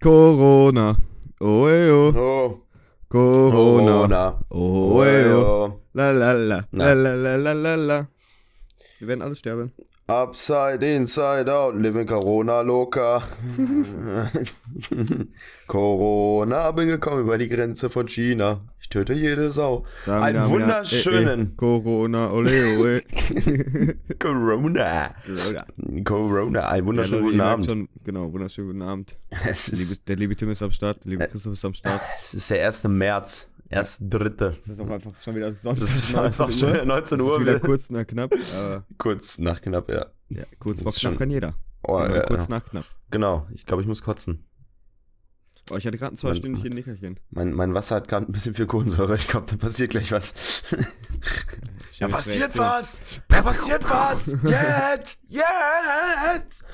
Corona. Oh, ey, oh. Oh, Corona. Oh, ey, oh. La la la. La la la la la la. Wir werden alle sterben. Upside, inside out, living Corona loca. Corona, bin gekommen über die Grenze von China. Ich töte jede Sau. Sagen Einen wunderschönen- Äh, äh, Corona, ole, ole. Corona. Corona. Corona, einen wunderschönen Ja, guten Abend. Schon, genau, wunderschönen guten Abend. Es ist, der liebe Tim ist am Start, der liebe Christoph ist am Start. es ist der 1. März, erst dritte. Das ist auch einfach schon wieder Sonntag. Das ist, ist auch schon 19 Das ist Uhr. wieder kurz nach knapp, aber Kurz nach knapp, ja. ja, kurz vor knapp schon- kann jeder. Oh, ja, kurz ja. nach knapp. Genau, ich glaube, ich muss kotzen. Oh, ich hatte gerade ein zweistündiges Nickerchen. Mein, mein Wasser hat gerade ein bisschen viel Kohlensäure. Ich glaube, da passiert gleich was. Da passiert was! Da passiert was! Jetzt! Jetzt!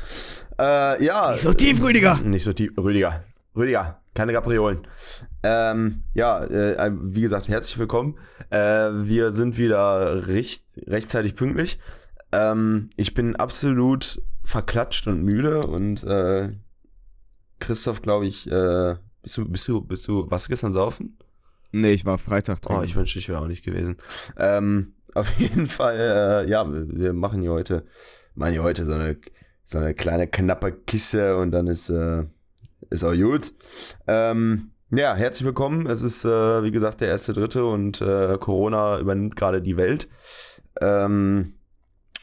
Äh, ja. Nicht so tief, Rüdiger! Nicht so tief. Rüdiger. Rüdiger. Keine Gabriolen. Ähm, ja, äh, wie gesagt, herzlich willkommen. Äh, wir sind wieder recht, rechtzeitig pünktlich. Ähm, ich bin absolut verklatscht und müde und äh, Christoph, glaube ich, äh, bist du, bist du, bist du, warst du gestern saufen? Nee, ich war Freitag dran. Oh, ich wünschte, ich wäre auch nicht gewesen. Ähm, auf jeden Fall, äh, ja, wir wir machen hier heute, machen hier heute so eine, so eine kleine knappe Kiste und dann ist, äh, ist auch gut. Ähm, ja, herzlich willkommen. Es ist, äh, wie gesagt, der erste Dritte und äh, Corona übernimmt gerade die Welt. Ähm,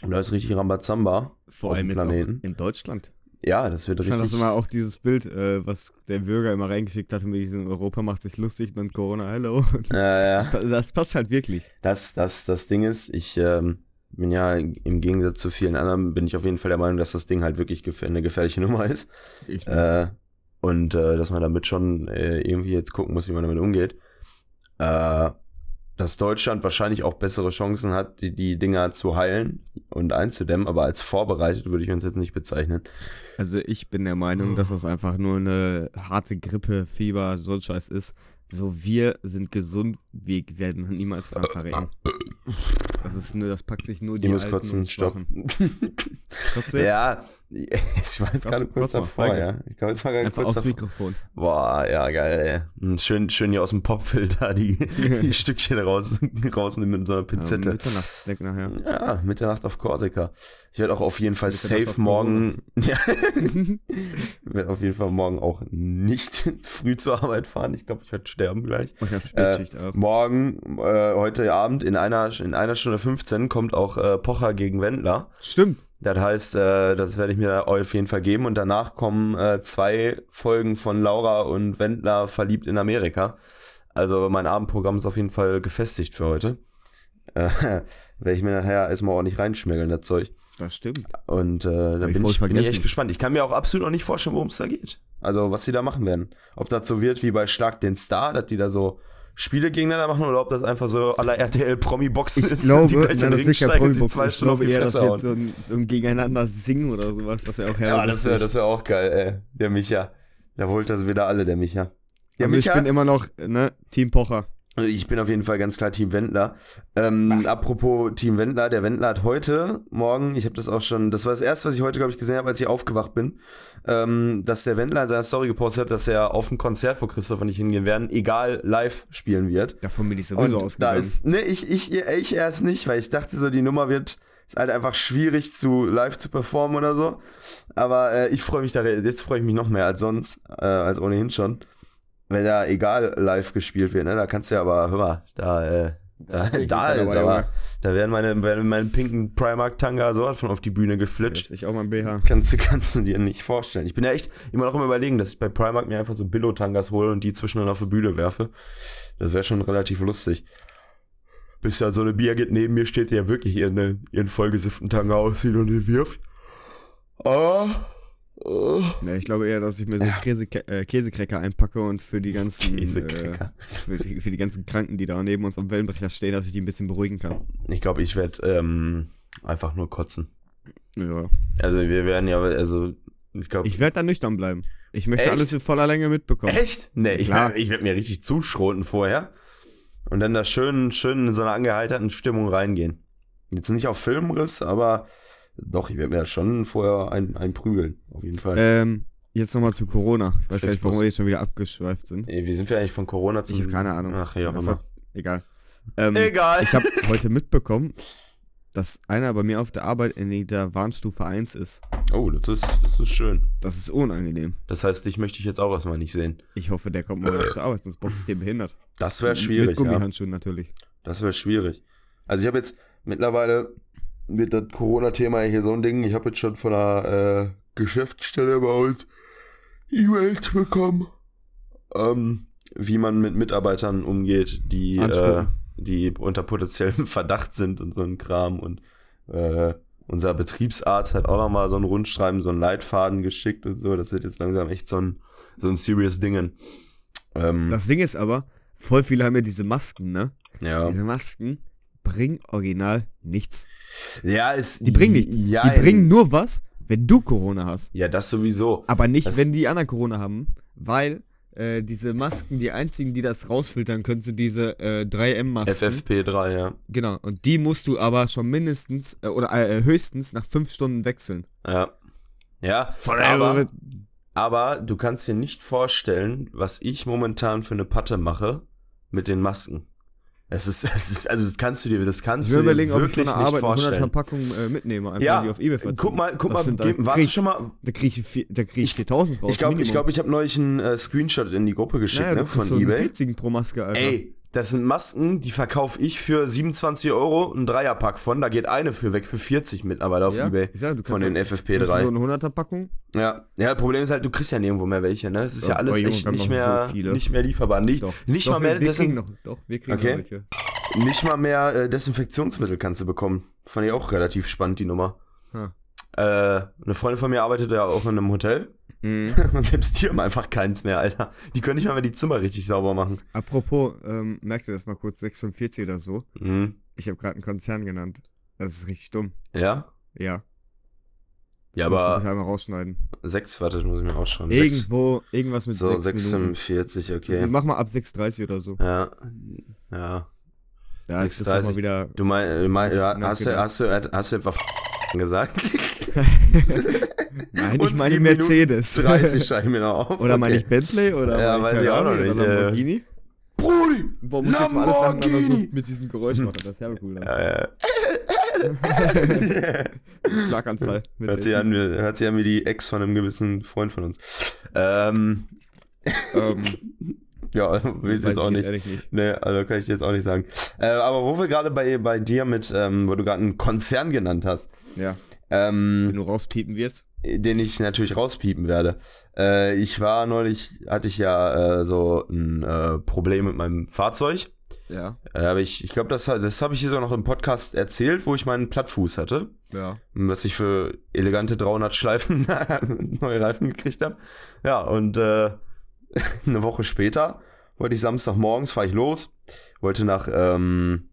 und da ist richtig Rambazamba. Vor allem jetzt Planeten. auch in Deutschland. Ja, das wird Ich fand das richtig. immer auch dieses Bild, äh, was der Bürger immer reingeschickt hat mit diesem Europa macht sich lustig und dann Corona, hello. Ja, ja. Das, das passt halt wirklich. Das, das, das Ding ist, ich ähm, bin ja im Gegensatz zu vielen anderen, bin ich auf jeden Fall der Meinung, dass das Ding halt wirklich eine gefährliche Nummer ist. Ich, Äh, und äh, dass man damit schon äh, irgendwie jetzt gucken muss, wie man damit umgeht. Äh, dass Deutschland wahrscheinlich auch bessere Chancen hat, die, die Dinger zu heilen und einzudämmen, aber als vorbereitet würde ich uns jetzt nicht bezeichnen. also ich bin der Meinung, dass das einfach nur eine harte Grippe, Fieber, so ein Scheiß ist. So, wir sind gesund, wir werden niemals dran verrecken. Das ist nur, das packt sich nur die Ich muss Alten kotzen, und stopp. Schwachen. Kotzt du jetzt? ja, ich war jetzt gerade kurz mal, davor, Feige. ja. Ich glaube, jetzt war gerade kurz aufs davor. Mikrofon. Boah, ja, geil, ey. Hm, Schön, schön hier aus dem Popfilter die, die Stückchen raus, rausnehmen mit so einer Ähm, Pinzette. Mitternachtssnack nachher. Ja, Mitternacht auf Korsika. Ich werde auch auf jeden Fall safe morgen. Ja, werde auf jeden Fall morgen auch nicht früh zur Arbeit fahren. Ich glaube, ich werde sterben gleich. Ich hab Spätschicht auf. Morgen, äh, heute Abend, in einer, in einer Stunde 15 kommt auch äh, Pocher gegen Wendler. Stimmt. Das heißt, äh, das werde ich mir auf jeden Fall geben. Und danach kommen äh, zwei Folgen von Laura und Wendler verliebt in Amerika. Also mein Abendprogramm ist auf jeden Fall gefestigt für heute. Äh, werde ich mir nachher erstmal ordentlich reinschmuggeln, das Zeug. Das stimmt. Und äh, da bin ich, bin ich echt gespannt. Ich kann mir auch absolut noch nicht vorstellen, worum es da geht. Also was sie da machen werden. Ob das so wird wie bei Schlag den Star, dass die da so Spiele gegeneinander machen oder ob das einfach so aller RTL-Promi-Boxen Ich ist, glaube, die gleich nein, in den Ring steigen und sie Promi-Boxen. zwei Ich Stunden auf die eher, Fresse hauen. so ein, so ein Gegeneinander singen oder sowas. Das wäre auch Ja, das wäre das wär auch geil, ey. Der Micha. Da holt das wieder alle, der Micha. Der also ich Micha, bin immer noch, ne, Team Pocher. Ich bin auf jeden Fall ganz klar Team Wendler. Ähm, apropos Team Wendler, der Wendler hat heute, morgen, ich habe das auch schon, das war das erste, was ich heute, glaube ich, gesehen habe, als ich aufgewacht bin, ähm, dass der Wendler in seiner Story gepostet hat, dass er auf ein Konzert, wo Christoph und ich hingehen werden, egal live spielen wird. Davon bin ich sowieso Und da ausgegangen. ist, ne, ich, ich, ich erst nicht, weil ich dachte so, die Nummer wird, ist halt einfach schwierig zu live zu performen oder so. Aber äh, ich freue mich da, jetzt freue ich mich noch mehr als sonst, äh, als ohnehin schon. Wenn da egal live gespielt wird, ne, da kannst du ja aber, hör mal, da, äh, da, da ist dabei, aber, da werden meine, werden meine pinken Primark-Tanga so von auf die Bühne Jetzt geflitscht. ich auch mal ein BH. Kannst, du- kannst du dir nicht vorstellen. Ich bin ja echt immer noch im Überlegen, dass ich bei Primark mir einfach so Billo-Tangas hole und die zwischendurch auf die Bühne werfe. Das wäre schon relativ lustig. Bis da so eine Birgit neben mir steht, die ja wirklich ihren, ihren vollgesifften Tanga aussieht und die wirft. Ah. Ja, ich glaube eher, dass ich mir so Ja. Käse, äh, Käsekräcker einpacke und für die ganzen. Äh, für, die, für die ganzen Kranken, die da neben uns am Wellenbrecher stehen, dass ich die ein bisschen beruhigen kann. Ich glaube, ich werde ähm, einfach nur kotzen. Ja. Also wir werden ja, also ich glaube. Ich werde da nüchtern bleiben. Ich möchte Echt? alles in voller Länge mitbekommen. Echt? Nee, ich Klar. werde ich werd mir richtig zuschroten vorher. Und dann da schön, schön in so einer angeheiterten Stimmung reingehen. Jetzt nicht auf Filmriss, aber doch, ich werde mir da schon vorher ein, einprügeln. Auf jeden Fall. Ähm, jetzt nochmal zu Corona. Ich weiß gar nicht, warum wir jetzt schon wieder abgeschweift sind. Ey, wie sind wir eigentlich von Corona zu. Ich habe keine Ahnung. Ach, ja, Das immer. hat- Egal. Ähm, Egal. Ich habe heute mitbekommen, dass einer bei mir auf der Arbeit in der Warnstufe 1 ist. Oh, das ist, das ist schön. Das ist unangenehm. Das heißt, dich möchte ich jetzt auch erstmal nicht sehen. Ich hoffe, der kommt mal zur Arbeit, sonst boxe ich den behindert. Das wäre Mit schwierig, ja. Gummihandschuhen natürlich. Das wäre schwierig. Also ich habe jetzt mittlerweile mit das Corona-Thema hier so ein Ding, ich habe jetzt schon von der äh, Geschäftsstelle bei uns E-Mails bekommen, ähm, wie man mit Mitarbeitern umgeht, die, äh, die unter potenziellem Verdacht sind und so ein Kram. Und äh, unser Betriebsarzt hat auch nochmal so ein Rundschreiben, so einen Leitfaden geschickt und so. Das wird jetzt langsam echt so ein, so ein serious Dingen. Ähm, Das Ding ist aber, voll viele haben ja diese Masken, ne? ja. Diese Masken bringen original nichts. ja, ist, Die bringen nichts. Ja, die bringen nur was, wenn du Corona hast. Ja, das sowieso. Aber nicht, Das- wenn die anderen Corona haben, weil äh, diese Masken, die einzigen, die das rausfiltern können, sind diese äh, 3M-Masken. FFP3, ja. Genau. Und die musst du aber schon mindestens äh, oder äh, höchstens nach fünf Stunden wechseln. Ja. Ja, aber, aber du kannst dir nicht vorstellen, was ich momentan für eine Patte mache mit den Masken. Es ist, es ist also das kannst du dir, das kannst Ich du dir überlegen, ob ich wirklich von der nicht Arbeit eine 100er vorstellen. Packung äh, mitnehme, einfach Ja, die auf Ebay verziehen. guck mal, guck mal, da warst du schon mal, Da kriege ich, vier- da krieg ich 4000 raus. ich glaube, ich glaube, ich habe neulich einen äh, Screenshot in die Gruppe geschickt, naja, ne, von so einen eBay. 40 pro Maske, Alter. Ey, das sind Masken, die verkaufe ich für 27 Euro, ein Dreierpack von, da geht eine für weg für 40 mittlerweile auf ja, Ebay. Ich sag, du Von den halt- nimmst du FFP3. so eine 100er Packung. Ja, ja, Problem ist halt, du kriegst ja nirgendwo mehr welche, ne? Es ist Doch, ja alles Junge, echt haben nicht so mehr, viele. nicht mehr lieferbar. Nicht, Doch. nicht Doch, mal mehr, wir, kriegen noch, doch, wir kriegen Okay. noch welche. nicht mal mehr äh, Desinfektionsmittel kannst du bekommen. Fand ich auch relativ spannend, die Nummer. Ha. Äh, eine Freundin von mir arbeitet ja auch in einem Hotel. Mhm. Und selbst die haben einfach keins mehr, Alter. Die können nicht mal mehr die Zimmer richtig sauber machen. Apropos, ähm, merkt ihr das mal kurz, 46 oder so? Mhm. Ich habe gerade einen Konzern genannt. Das ist richtig dumm. Ja? Ja. Ja, aber bitte einmal rausschneiden. sechs, warte, das muss ich mir ausschauen. Sechs, Irgendwo, irgendwas mit so, 6 Minuten. 46, Also okay. Mach mal ab 6,30 oder so. Ja, ja. Ist jetzt 6,30. auch mal wieder. Du mein, äh, mein, ja, hast, du, hast, du, hast du etwa gesagt? Nein, ich meine Mercedes. 30 schreibe ich mir noch auf. oder meine Okay. ich Bentley oder Ja, meine weiß ich auch noch nicht, Oder. Lamborghini? Brudi! Boah, muss jetzt mal alles so mit diesem Geräusch machen. Das ist ja cool. Dann. Äh, Schlaganfall. Mit hört, sich an, wie- hört sich an wie die Ex von einem gewissen Freund von uns. Ähm, Ähm, ja, will ich weiß jetzt auch ich nicht. nicht. Nee, also kann ich dir jetzt auch nicht sagen. Äh, aber wo wir gerade bei, bei dir mit, ähm, wo du gerade einen Konzern genannt hast, Ja, ähm, du rauspiepen wirst. den ich natürlich rauspiepen werde. Äh, ich war neulich, hatte ich ja äh, so ein äh, Problem mit meinem Fahrzeug. Ja, Äh, aber ich ich glaube, das, das habe ich hier so noch im Podcast erzählt, wo ich meinen Plattfuß hatte. ja. Was ich für elegante 300 Schleifen neue Reifen gekriegt habe. Ja, und äh, eine Woche später wollte ich Samstagmorgens, fahre ich los, wollte nach, ähm,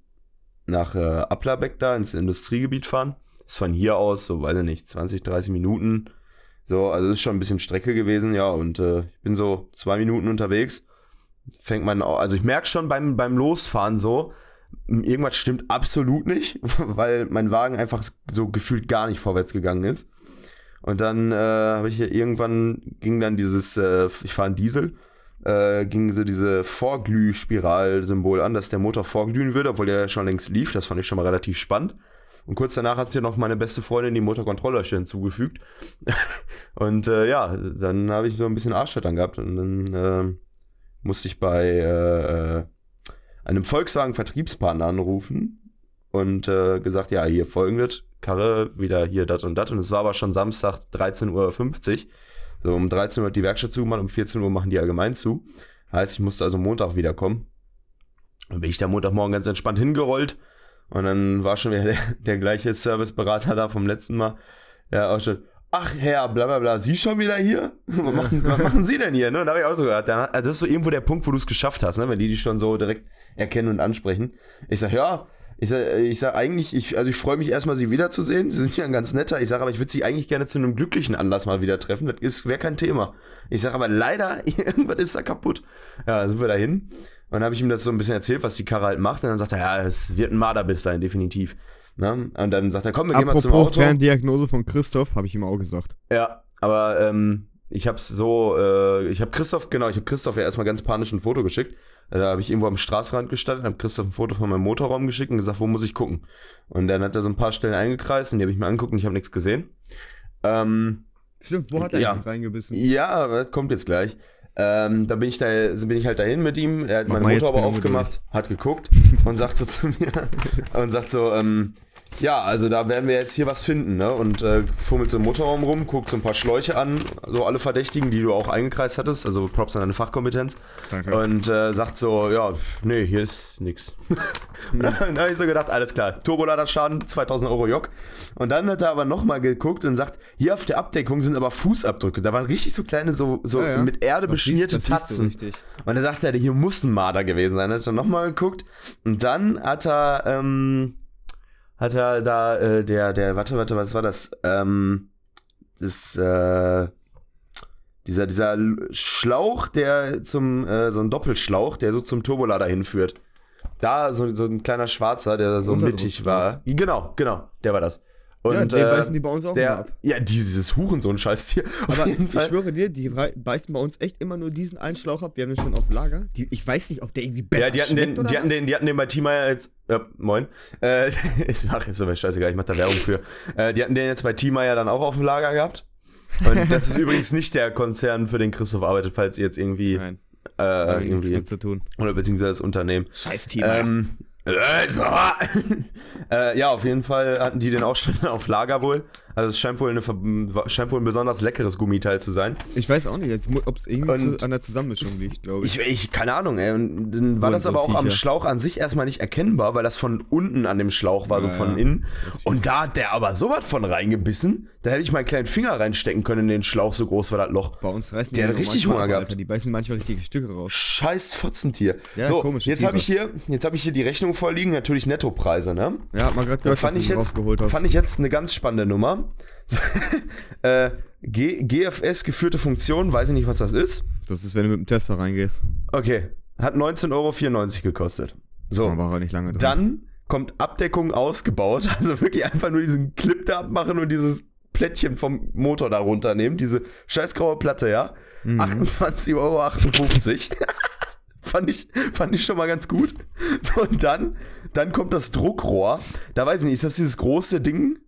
nach äh, Applerbeck da ins Industriegebiet fahren. Ist von hier aus, so weiß ich nicht, 20, 30 Minuten. So, also ist schon ein bisschen Strecke gewesen, ja, und äh, ich bin so zwei Minuten unterwegs. Fängt man, au- also ich merke schon beim, beim Losfahren so, irgendwas stimmt absolut nicht, weil mein Wagen einfach so gefühlt gar nicht vorwärts gegangen ist. Und dann äh, habe ich hier irgendwann ging dann dieses, äh, ich fahre einen Diesel, äh, ging so diese Vorglühspiral-Symbol an, dass der Motor vorglühen würde, obwohl der schon längst lief. Das fand ich schon mal relativ spannend. Und kurz danach hat sich noch meine beste Freundin die Motorcontrollerchen hinzugefügt. und äh, ja, dann habe ich so ein bisschen Arschstattern gehabt und dann äh, musste ich bei äh, äh, einem Volkswagen-Vertriebspartner anrufen und äh, gesagt, ja, hier folgendes, Karre, wieder hier das und das. Und es war aber schon Samstag 13.50 Uhr. So, um 13 Uhr hat die Werkstatt zugemacht, um 14 Uhr machen die allgemein zu. Heißt, ich musste also Montag wiederkommen. Dann bin ich da Montagmorgen ganz entspannt hingerollt. Und dann war schon wieder der, der gleiche Serviceberater da vom letzten Mal. Der auch schon, ach Herr, bla bla bla, Sie schon wieder hier? Was machen, was machen Sie denn hier? Ne? Da habe ich auch so gehört, da, also das ist so irgendwo der Punkt, wo du es geschafft hast, ne? wenn die dich schon so direkt erkennen und ansprechen. Ich sage, ja, ich sage ich sag eigentlich, ich, also ich freue mich erstmal, Sie wiederzusehen. Sie sind ja ein ganz netter. Ich sage, aber ich würde Sie eigentlich gerne zu einem glücklichen Anlass mal wieder treffen. Das wäre kein Thema. Ich sage, aber leider, irgendwas ist da kaputt. Ja, dann sind wir dahin. Und dann habe ich ihm das so ein bisschen erzählt, was die Karre halt macht. Und dann sagt er, ja, es wird ein Marderbiss sein, definitiv. Ne? Und dann sagt er, komm, wir gehen mal zum Auto. Ferndiagnose von Christoph, habe ich ihm auch gesagt. Ja, aber ähm, ich hab's so, äh, ich hab Christoph, genau, ich hab Christoph ja erstmal ganz panisch ein Foto geschickt. Da habe ich irgendwo am Straßenrand gestanden, habe Christoph ein Foto von meinem Motorraum geschickt und gesagt, wo muss ich gucken? Und dann hat er so ein paar Stellen eingekreist und die habe ich mir angeguckt und ich habe nichts gesehen. Ähm, Stimmt, wo hat er Ja. reingebissen? ja, aber das kommt jetzt gleich. Ähm, da bin ich, da, bin ich halt dahin mit ihm. Er hat Mach meine mal jetzt, Motor aber bin aufgemacht, hat geguckt und sagt so zu mir und sagt so, ähm, ja, also da werden wir jetzt hier was finden, ne? Und äh, fummelt so im Motorraum rum, guckt so ein paar Schläuche an, so alle Verdächtigen, die du auch eingekreist hattest, also Props an deine Fachkompetenz. Danke. Und äh, sagt so, ja, nee, hier ist nix. Und dann habe ich so gedacht, alles klar, Turboladerschaden, 2000 Euro Jock. Und dann hat er aber nochmal geguckt und sagt, hier auf der Abdeckung sind aber Fußabdrücke. Da waren richtig so kleine, so, so Ja, ja. mit Erde Das beschmierte siehst- Tatzen. richtig. Und er sagte, hier muss ein Marder gewesen sein. Dann hat er nochmal geguckt. Und dann hat er, ähm, hat er da, äh, der, der, warte, warte, was war das? Ähm, das, äh, dieser, dieser Schlauch, der zum, äh, so ein Doppelschlauch, der so zum Turbolader hinführt. Da so, so ein kleiner Schwarzer, der so mittig war. Genau, genau, der war das. Und, ja, den äh, beißen die bei uns auch der, ab. ja, dieses Hurensohn-Scheißtier. Auf Aber ich schwöre dir, die beißen bei uns echt immer nur diesen einen Schlauch ab. Wir haben den schon auf Lager. Die, ich weiß nicht, ob der irgendwie besser Ja, die hatten, den, die, hatten den, die hatten den bei T-Meyer jetzt. Ja, moin. Äh, ist, ach, ist aber scheißegal, ich mach da Werbung für. Äh, die hatten den jetzt bei T-Meyer dann auch auf dem Lager gehabt. Und das ist übrigens nicht der Konzern, für den Christoph arbeitet, falls ihr jetzt irgendwie. Nein, Äh, nichts irgendwie mit zu tun. oder beziehungsweise das Unternehmen. Scheiß Team. Ähm, äh, äh, ja, auf jeden Fall hatten die den auch schon auf Lager wohl. Also es scheint wohl, eine, scheint wohl ein besonders leckeres Gummiteil zu sein. ich weiß auch nicht, ob es irgendwie zu, an der Zusammenmischung liegt, glaube ich. Ich, ich, keine Ahnung, ey. Und dann war das so aber auch am. Schlauch an sich erstmal nicht erkennbar, weil das von unten an dem Schlauch war, so Ja, von ja. innen. Und da hat der aber so was von reingebissen, da hätte ich meinen kleinen Finger reinstecken können in den Schlauch, so groß war das Loch. Bei uns reißen Der die hat richtig Hunger ab, gehabt. Alter. Die beißen manchmal richtige Stücke raus. Scheiß Fotzentier. Ja, so, komische jetzt habe ich hier, jetzt habe ich hier die Rechnung vorliegen, natürlich Nettopreise, ne? Ja, hat man gerade gehört, fand dass ich du jetzt, rausgeholt hast. fand ich jetzt eine ganz spannende Nummer. äh, G GFS geführte Funktion, weiß ich nicht, was das ist. das ist, wenn du mit dem Tester reingehst. Okay, hat 19,94 Euro gekostet. So, Man war auch nicht lange drin. dann kommt Abdeckung ausgebaut, also wirklich einfach nur diesen Clip da abmachen und dieses Plättchen vom Motor da runternehmen, diese scheißgraue Platte, ja. Mhm. 28,58 Euro. fand, ich, fand ich schon mal ganz gut. So, und dann, dann kommt das Druckrohr. Da weiß ich nicht, ist das dieses große Ding?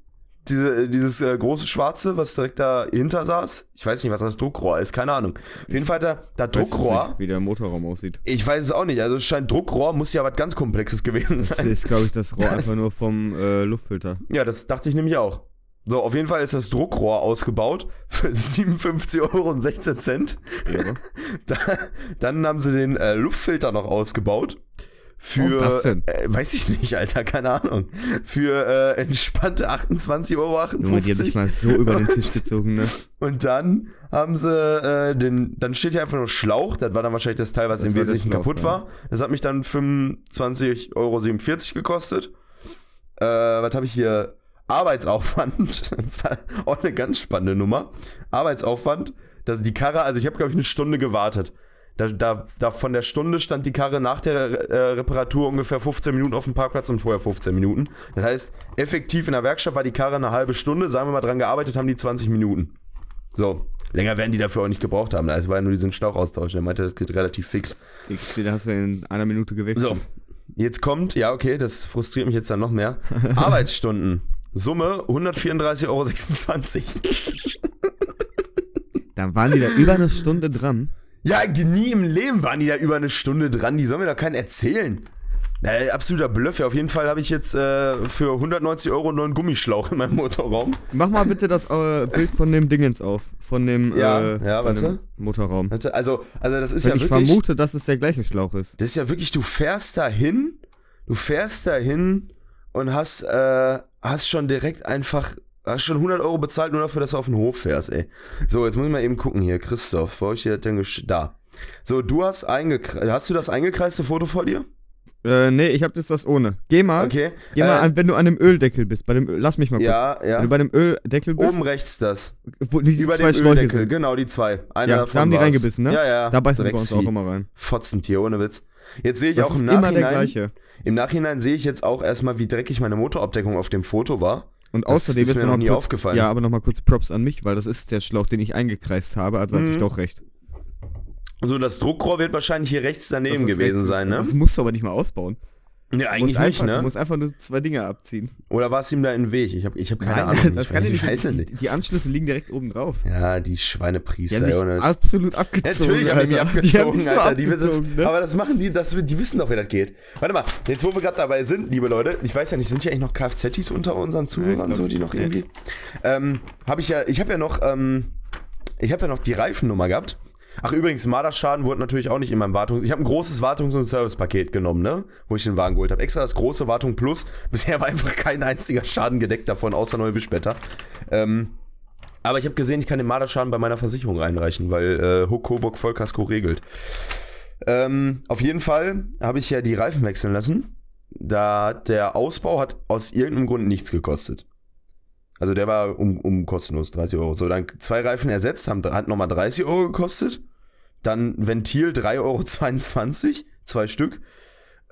Diese, dieses äh, große Schwarze, was direkt dahinter saß? Ich weiß nicht, was das Druckrohr ist, keine Ahnung. Auf jeden Fall da, da Druckrohr. Nicht, wie der Motorraum aussieht. Ich weiß es auch nicht. Also es scheint Druckrohr, muss ja was ganz Komplexes gewesen Das sein. ist, glaube ich, das Rohr einfach nur vom äh, Luftfilter. Ja, das dachte ich nämlich auch. So, auf jeden Fall ist das Druckrohr ausgebaut für 57,16 Euro. Ja. Da, dann haben sie den äh, Luftfilter noch ausgebaut. Für, das denn? Äh, weiß ich nicht, Alter, keine Ahnung. Für äh, entspannte 28,58 Euro. Junge, die haben sich mal so über den Tisch gezogen, ne? Und dann haben sie äh, den, dann steht hier einfach nur Schlauch, das war dann wahrscheinlich das Teil, was Das im Wesentlichen Schlauch, kaputt ja. war. Das hat mich dann 25,47 Euro gekostet. Äh, was habe ich hier? Arbeitsaufwand. Auch eine ganz spannende Nummer. Arbeitsaufwand. Das, die Karre, also ich habe, glaube ich, eine Stunde gewartet. Da, da, da von der Stunde stand die Karre nach der äh, Reparatur ungefähr 15 Minuten auf dem Parkplatz und vorher 15 Minuten. Das heißt, effektiv in der Werkstatt war die Karre eine halbe Stunde, sagen wir mal dran gearbeitet haben die 20 Minuten. So, länger werden die dafür auch nicht gebraucht haben. Es war ja nur diesen Schlauchaustausch. Der meinte, das geht relativ fix. Den hast du in einer Minute gewechselt. So, jetzt kommt, ja, okay, das frustriert mich jetzt dann noch mehr. Arbeitsstunden. Summe 134,26 Euro. Da waren die da über eine Stunde dran. Ja, nie im Leben waren die da über eine Stunde dran. Die sollen mir doch keinen erzählen. Äh, absoluter Bluff. Ja, auf jeden Fall habe ich jetzt äh, für 190 Euro einen neuen Gummischlauch in meinem Motorraum. Mach mal bitte das äh, Bild von dem Dingens auf. Von dem, Ja, äh, ja, von dem Motorraum. Warte, Also, also das ist Weil ja ich wirklich. vermute, dass es der gleiche Schlauch ist. Das ist ja wirklich, du fährst dahin, du fährst dahin und hast, äh, hast schon direkt einfach, hast schon 100 Euro bezahlt, nur dafür, dass du auf den Hof fährst, ey. So, jetzt muss ich mal eben gucken hier, Christoph, wo hab ich dir das denn gesch Da. So, du hast eingekreist, hast du das eingekreiste Foto vor dir? Äh, nee, ich hab jetzt das ohne. Geh mal, Okay. geh mal äh, an, wenn du an dem Öldeckel bist. Bei dem, Öl- lass mich mal kurz. Ja, Wenn ja. du bei dem Öldeckel bist, Oben rechts das. wo diese Über zwei dem Schläuche Öldeckel, sind. genau, die zwei. Einer Ja, davon da haben die war's. reingebissen, ne? Ja, ja. Da beißen die bei uns auch immer rein. Fotzentier, ohne Witz. Jetzt sehe ich Das auch ist im immer der Nachhinein, gleiche. im Nachhinein sehe ich jetzt auch erstmal, wie dreckig meine Motorabdeckung auf dem Foto war. Und Das außerdem ist jetzt mir noch noch nie kurz, aufgefallen. Ja, aber nochmal kurz Props an mich, weil das ist der Schlauch, den ich eingekreist habe, also hatte ich Mhm. doch recht. So, das Druckrohr wird wahrscheinlich hier rechts daneben ist gewesen rechts, sein, ne? Das musst du aber nicht mal ausbauen. Ja, Du eigentlich musst nicht, einfach, Du ne? musst einfach nur zwei Dinge abziehen. Oder war es ihm da in den Weg? Ich habe ich hab keine Nein, Ahnung. das kann ja ich nicht. ja Die, nicht. die Anschlüsse liegen direkt oben drauf. Ja, die Die Schweinepriester. haben ey, ohne- absolut abgezogen. Natürlich haben die mich abgezogen, haben so Alter. Die, das, abgezogen, ne? Aber das machen die, das, die wissen doch, wie das geht. Warte mal, jetzt wo wir gerade dabei sind, liebe Leute, ich weiß ja nicht, sind hier eigentlich noch Kfz-Tis unter unseren Zuhörern, glaub so, die noch irgendwie. Ähm, habe ich ja, ich habe ja noch, ähm, ich habe ja noch die Reifennummer gehabt. Ach übrigens, Marderschaden wurde natürlich auch nicht in meinem Wartungs... Ich habe ein großes Wartungs- und Servicepaket genommen, ne? Wo ich den Wagen geholt habe. Extra das große Wartung Plus. Bisher war einfach kein einziger Schaden gedeckt davon, außer neue Wischblätter. Ähm, aber ich habe gesehen, ich kann den Marderschaden bei meiner Versicherung einreichen, weil äh, Huck Coburg Vollkasko regelt. Ähm, auf jeden Fall habe ich ja die Reifen wechseln lassen. Da der Ausbau hat aus irgendeinem Grund nichts gekostet. Also der war um, um kostenlos 30 Euro. So, dann zwei Reifen ersetzt, haben, hat nochmal 30 Euro gekostet. Dann Ventil 3,22 Euro, zwei Stück.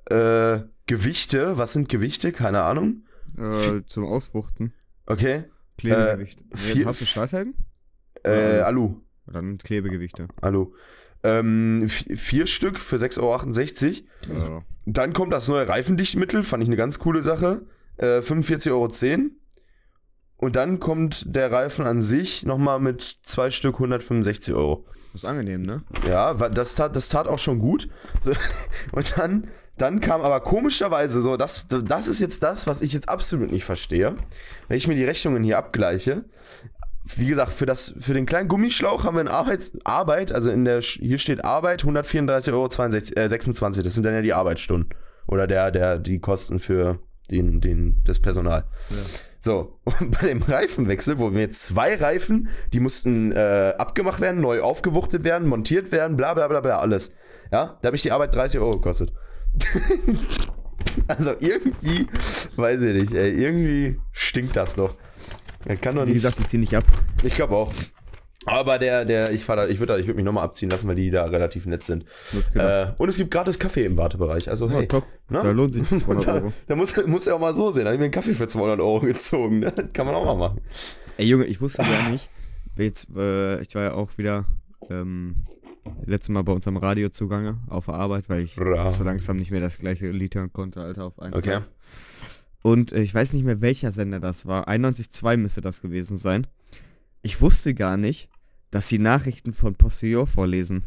Äh, Gewichte, was sind Gewichte? Keine Ahnung. Äh, zum Auswuchten. Okay. Klebegewicht. Äh, vier- hast du Stahlfelgen? Äh. Alu. Dann Klebegewichte. Alu. Ähm, vi- vier Stück für 6,68 Euro. Ja. Dann kommt das neue Reifendichtmittel, fand ich eine ganz coole Sache. Äh, 45,10 Euro. Und dann kommt der Reifen an sich nochmal mit zwei Stück 165 Euro. Das ist angenehm, ne? Ja, das tat, das tat auch schon gut. Und dann, dann kam aber komischerweise so, das, das ist jetzt das, was ich jetzt absolut nicht verstehe. Wenn ich mir die Rechnungen hier abgleiche, wie gesagt, für, das, für den kleinen Gummischlauch haben wir in Arbeits, Arbeit, also in der, hier steht Arbeit 134,26 Euro, äh, 26, das sind dann ja die Arbeitsstunden. Oder der, der, die Kosten für den, den, das Personal. Ja. So, und bei dem Reifenwechsel, wo wir jetzt zwei Reifen, die mussten äh, abgemacht werden, neu aufgewuchtet werden, montiert werden, bla bla bla bla, alles. Ja, da habe ich die Arbeit 30 Euro gekostet. also irgendwie, weiß ich nicht, ey, irgendwie stinkt das doch. Er kann doch Wie nicht. gesagt, die ziehen nicht ab. Ich glaube auch. Aber der, der, ich fahr da, ich würde ich würd mich nochmal abziehen lassen, weil die da relativ nett sind. Genau. Äh, und es gibt gratis Kaffee im Wartebereich. Also, hey. ja, top. ne? Da lohnt sich die 200 da, Euro. da muss, muss er auch mal so sehen. Da habe ich mir einen Kaffee für 200 Euro gezogen. Ne? Kann man auch mal machen. Ey Junge, ich wusste gar nicht. Jetzt, äh, ich war ja auch wieder ähm, letztes Mal bei uns am Radio zugange auf der Arbeit, weil ich Ra. so langsam nicht mehr das gleiche Lied hören konnte, Alter, auf 1. Okay. Und äh, ich weiß nicht mehr, welcher Sender das war. 91.2 müsste das gewesen sein. Ich wusste gar nicht, dass sie Nachrichten von Postillon vorlesen.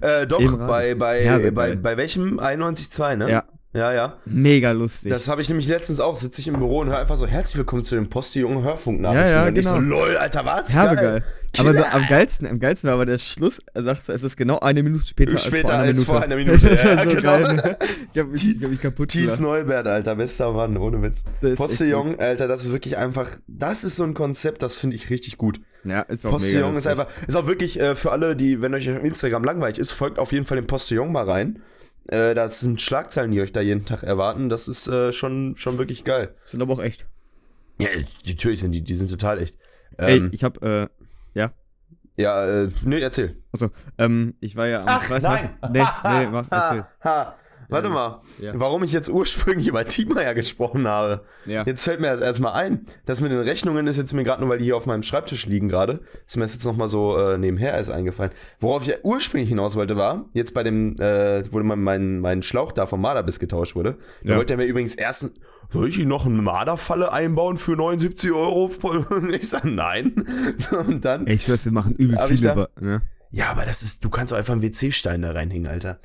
Äh, doch, bei, bei, Ja, bei, bei- bei, welchem? 91.2, ne? Ja. Ja, ja. Mega lustig. Das habe ich nämlich letztens auch. Sitze ich im Büro und höre einfach so: Herzlich willkommen zu den Postillon Hörfunknachrichten. Ja, ja, und ich so: genau. lol, Alter, was? Herbegeil. Aber Geil. nur am geilsten, am geilsten war aber der Schluss, er sagt, es ist genau eine Minute später, Später als vor vor einer einer Minute. Minute. das war Ja, so genau. geil. Ne? Ich hab mich, ich hab mich kaputt Thies gelacht. Neubert, Alter, bester Mann, ohne Witz. Postillon, Alter, das ist wirklich einfach, das ist so ein Konzept, das finde ich richtig gut. Ja, ist auch Postillon mega ist einfach, ist auch wirklich äh, für alle, die, wenn euch auf Instagram langweilig ist, folgt auf jeden Fall dem Postillon mal rein. Äh, das sind Schlagzeilen, die euch da jeden Tag erwarten. Das ist äh, schon, schon wirklich geil. Sind aber auch echt. Ja, natürlich sind die, die sind total echt. Ey, Ähm, ich hab, äh, ja, äh, nee, erzähl. also, ähm, ich war ja am Ach, Freitag- nein. Nee, nee, mach, erzähl. Ha, warte mal, Ja. warum ich jetzt ursprünglich über Tiemeyer gesprochen habe. Ja. Jetzt fällt mir das erstmal ein. Das mit den Rechnungen ist jetzt mir gerade nur, weil die hier auf meinem Schreibtisch liegen gerade, ist mir das jetzt nochmal so äh, nebenher erst eingefallen. Worauf ich ja ursprünglich hinaus wollte, war, jetzt bei dem, äh, wo mein, mein, mein Schlauch da vom Marderbiss getauscht wurde, da Ja. wollte er mir übrigens erst, soll ich noch eine Marderfalle einbauen für 79 Euro? Ich sag, nein. Und dann, Ey, ich schwör's, wir machen übel viel da- über, ne? ja, aber das ist, du kannst doch einfach einen WC-Stein da reinhängen, Alter.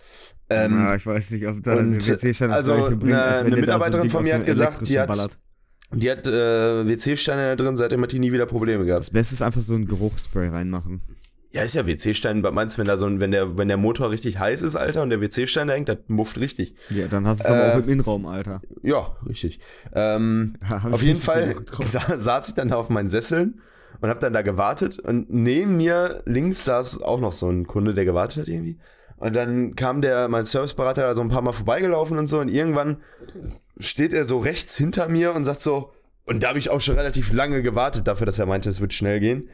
Ähm, ja, ich weiß nicht, ob da und, eine WC-Stand also, eine- eine der da so ein Mitarbeiterin von mir hat gesagt, die hat- ballert. Die hat äh, WC-Steine da drin, seitdem hat die nie wieder Probleme gehabt. Das Beste ist einfach so ein Geruchsspray reinmachen. Ja, ist ja WC-Stein, meinst du, wenn da so ein, wenn der, wenn der Motor richtig heiß ist, Alter, und der WC-Stein da hängt, das mufft richtig. Ja, dann hast du es aber Äh, auch im Innenraum, Alter. Ja, richtig. Ähm, auf jeden Fall sa saß ich dann da auf meinen Sesseln und hab dann da gewartet und neben mir links saß auch noch so ein Kunde, der gewartet hat irgendwie. Und dann kam der, mein Serviceberater da so ein paar Mal vorbeigelaufen und so und irgendwann steht er so rechts hinter mir und sagt so, und da habe ich auch schon relativ lange gewartet dafür, dass er meinte, es wird schnell gehen.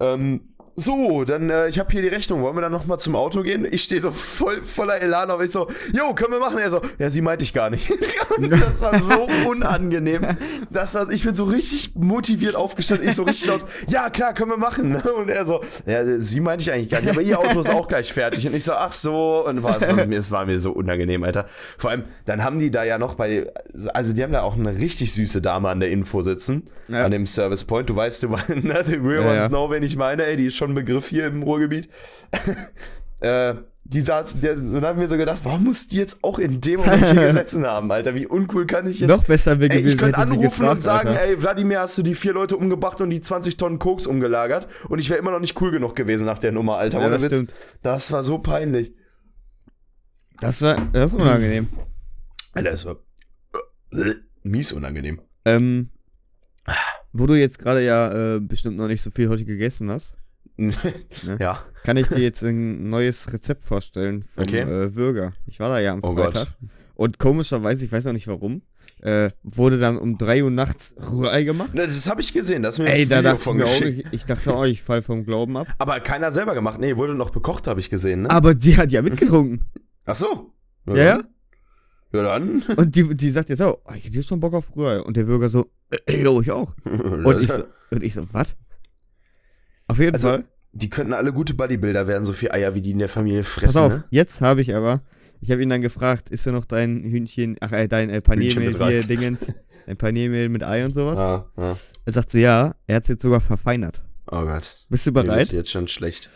Ähm, so, dann, äh, ich habe hier die Rechnung. Wollen wir dann nochmal zum Auto gehen? Ich stehe so voll voller Elan, aber ich so, jo, können wir machen? Er so, ja, sie meinte ich gar nicht. das war so unangenehm. Das war, ich bin so richtig motiviert aufgestanden. Ich so richtig laut, ja, klar, können wir machen. Und er so, ja, sie meinte ich eigentlich gar nicht, aber ihr Auto ist auch gleich fertig. Und ich so, ach so. Und war, es, war, es war mir so unangenehm, Alter. Vor allem, dann haben die da ja noch bei, also die haben da auch eine richtig süße Dame an der Info sitzen, Ja. an dem Service Point. Du weißt, du, ne, the real Ja, ones ja. know, wen ich meine, ey, die ist schon ein Begriff hier im Ruhrgebiet. äh, die saß, der, und dann haben wir so gedacht, warum muss die jetzt auch in dem Moment hier gesessen haben, Alter? Wie uncool kann ich jetzt. Noch besser wäre gewesen, ich könnte anrufen gefragt, und sagen, Alter. ey, Wladimir, hast du die vier Leute umgebracht und die 20 Tonnen Koks umgelagert? Und ich wäre immer noch nicht cool genug gewesen nach der Nummer, Alter. Ja, das Witz. stimmt. Das war so peinlich. Das, war, das ist unangenehm. Alter, das war äh, mies unangenehm. Ähm, wo du jetzt gerade ja äh, bestimmt noch nicht so viel heute gegessen hast, ja. kann ich dir jetzt ein neues Rezept vorstellen vom Okay. äh, Würger. Ich war da ja am Oh Freitag. Gott. Und komischerweise, ich weiß noch nicht warum, äh, wurde dann um 3 Uhr nachts Rührei gemacht. Ne, Das habe ich gesehen, das ist mir Ey, da dachte ich von mir auch, ich, ich dachte auch, ich fall vom Glauben ab. Aber keiner selber gemacht. Nee, wurde noch bekocht, habe ich gesehen, ne? Aber die hat ja mitgetrunken. Ach so. ja, ja. Ja, dann. Und die, die sagt jetzt auch, oh, ich hätte schon Bock auf Rührei. Und der Bürger so, äh, jo, ich auch. Und ich so, und ich so, was? Auf jeden Also, Fall. Die könnten alle gute Bodybuilder werden, so viel Eier, wie die in der Familie Pass fressen, auf, ne? jetzt habe ich aber, ich habe ihn dann gefragt, ist ja noch dein Hühnchen, ach, äh, dein äh, Paniermehl hier. Dingens, dein Paniermehl mit Ei und sowas? Ah, ah. Er sagt so, ja, er hat es jetzt sogar verfeinert. Oh Gott. Bist du Mir bereit? wird Jetzt schon schlecht.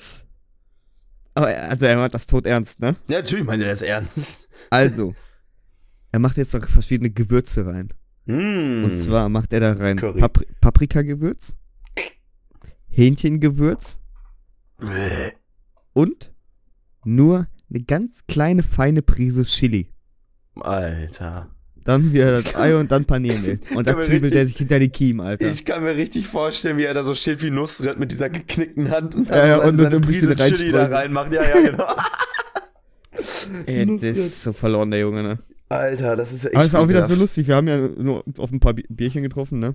Aber er- also er macht das tot ernst, ne? Ja, natürlich meint er das ernst. Also, er macht jetzt noch verschiedene Gewürze rein. Mm. Und zwar macht er da rein. Papri Paprikagewürz, Hähnchengewürz Bäh. und nur eine ganz kleine feine Prise Chili. Alter. Dann wieder das Ei und dann Paniermehl. Und da zwiebelt er sich hinter die Kiemen, Alter. Ich kann mir richtig vorstellen, wie er da so steht wie Nusret mit dieser geknickten Hand und, Ja, ja, seine, und so seine ein Prise bisschen Chili da reinmacht. Ja, ja, genau. Ey, das ist so verloren, der Junge, ne? Alter, das ist ja echt Aber es ist auch wieder so lustig. Wir haben ja nur uns auf ein paar Bi- Bierchen getroffen, ne?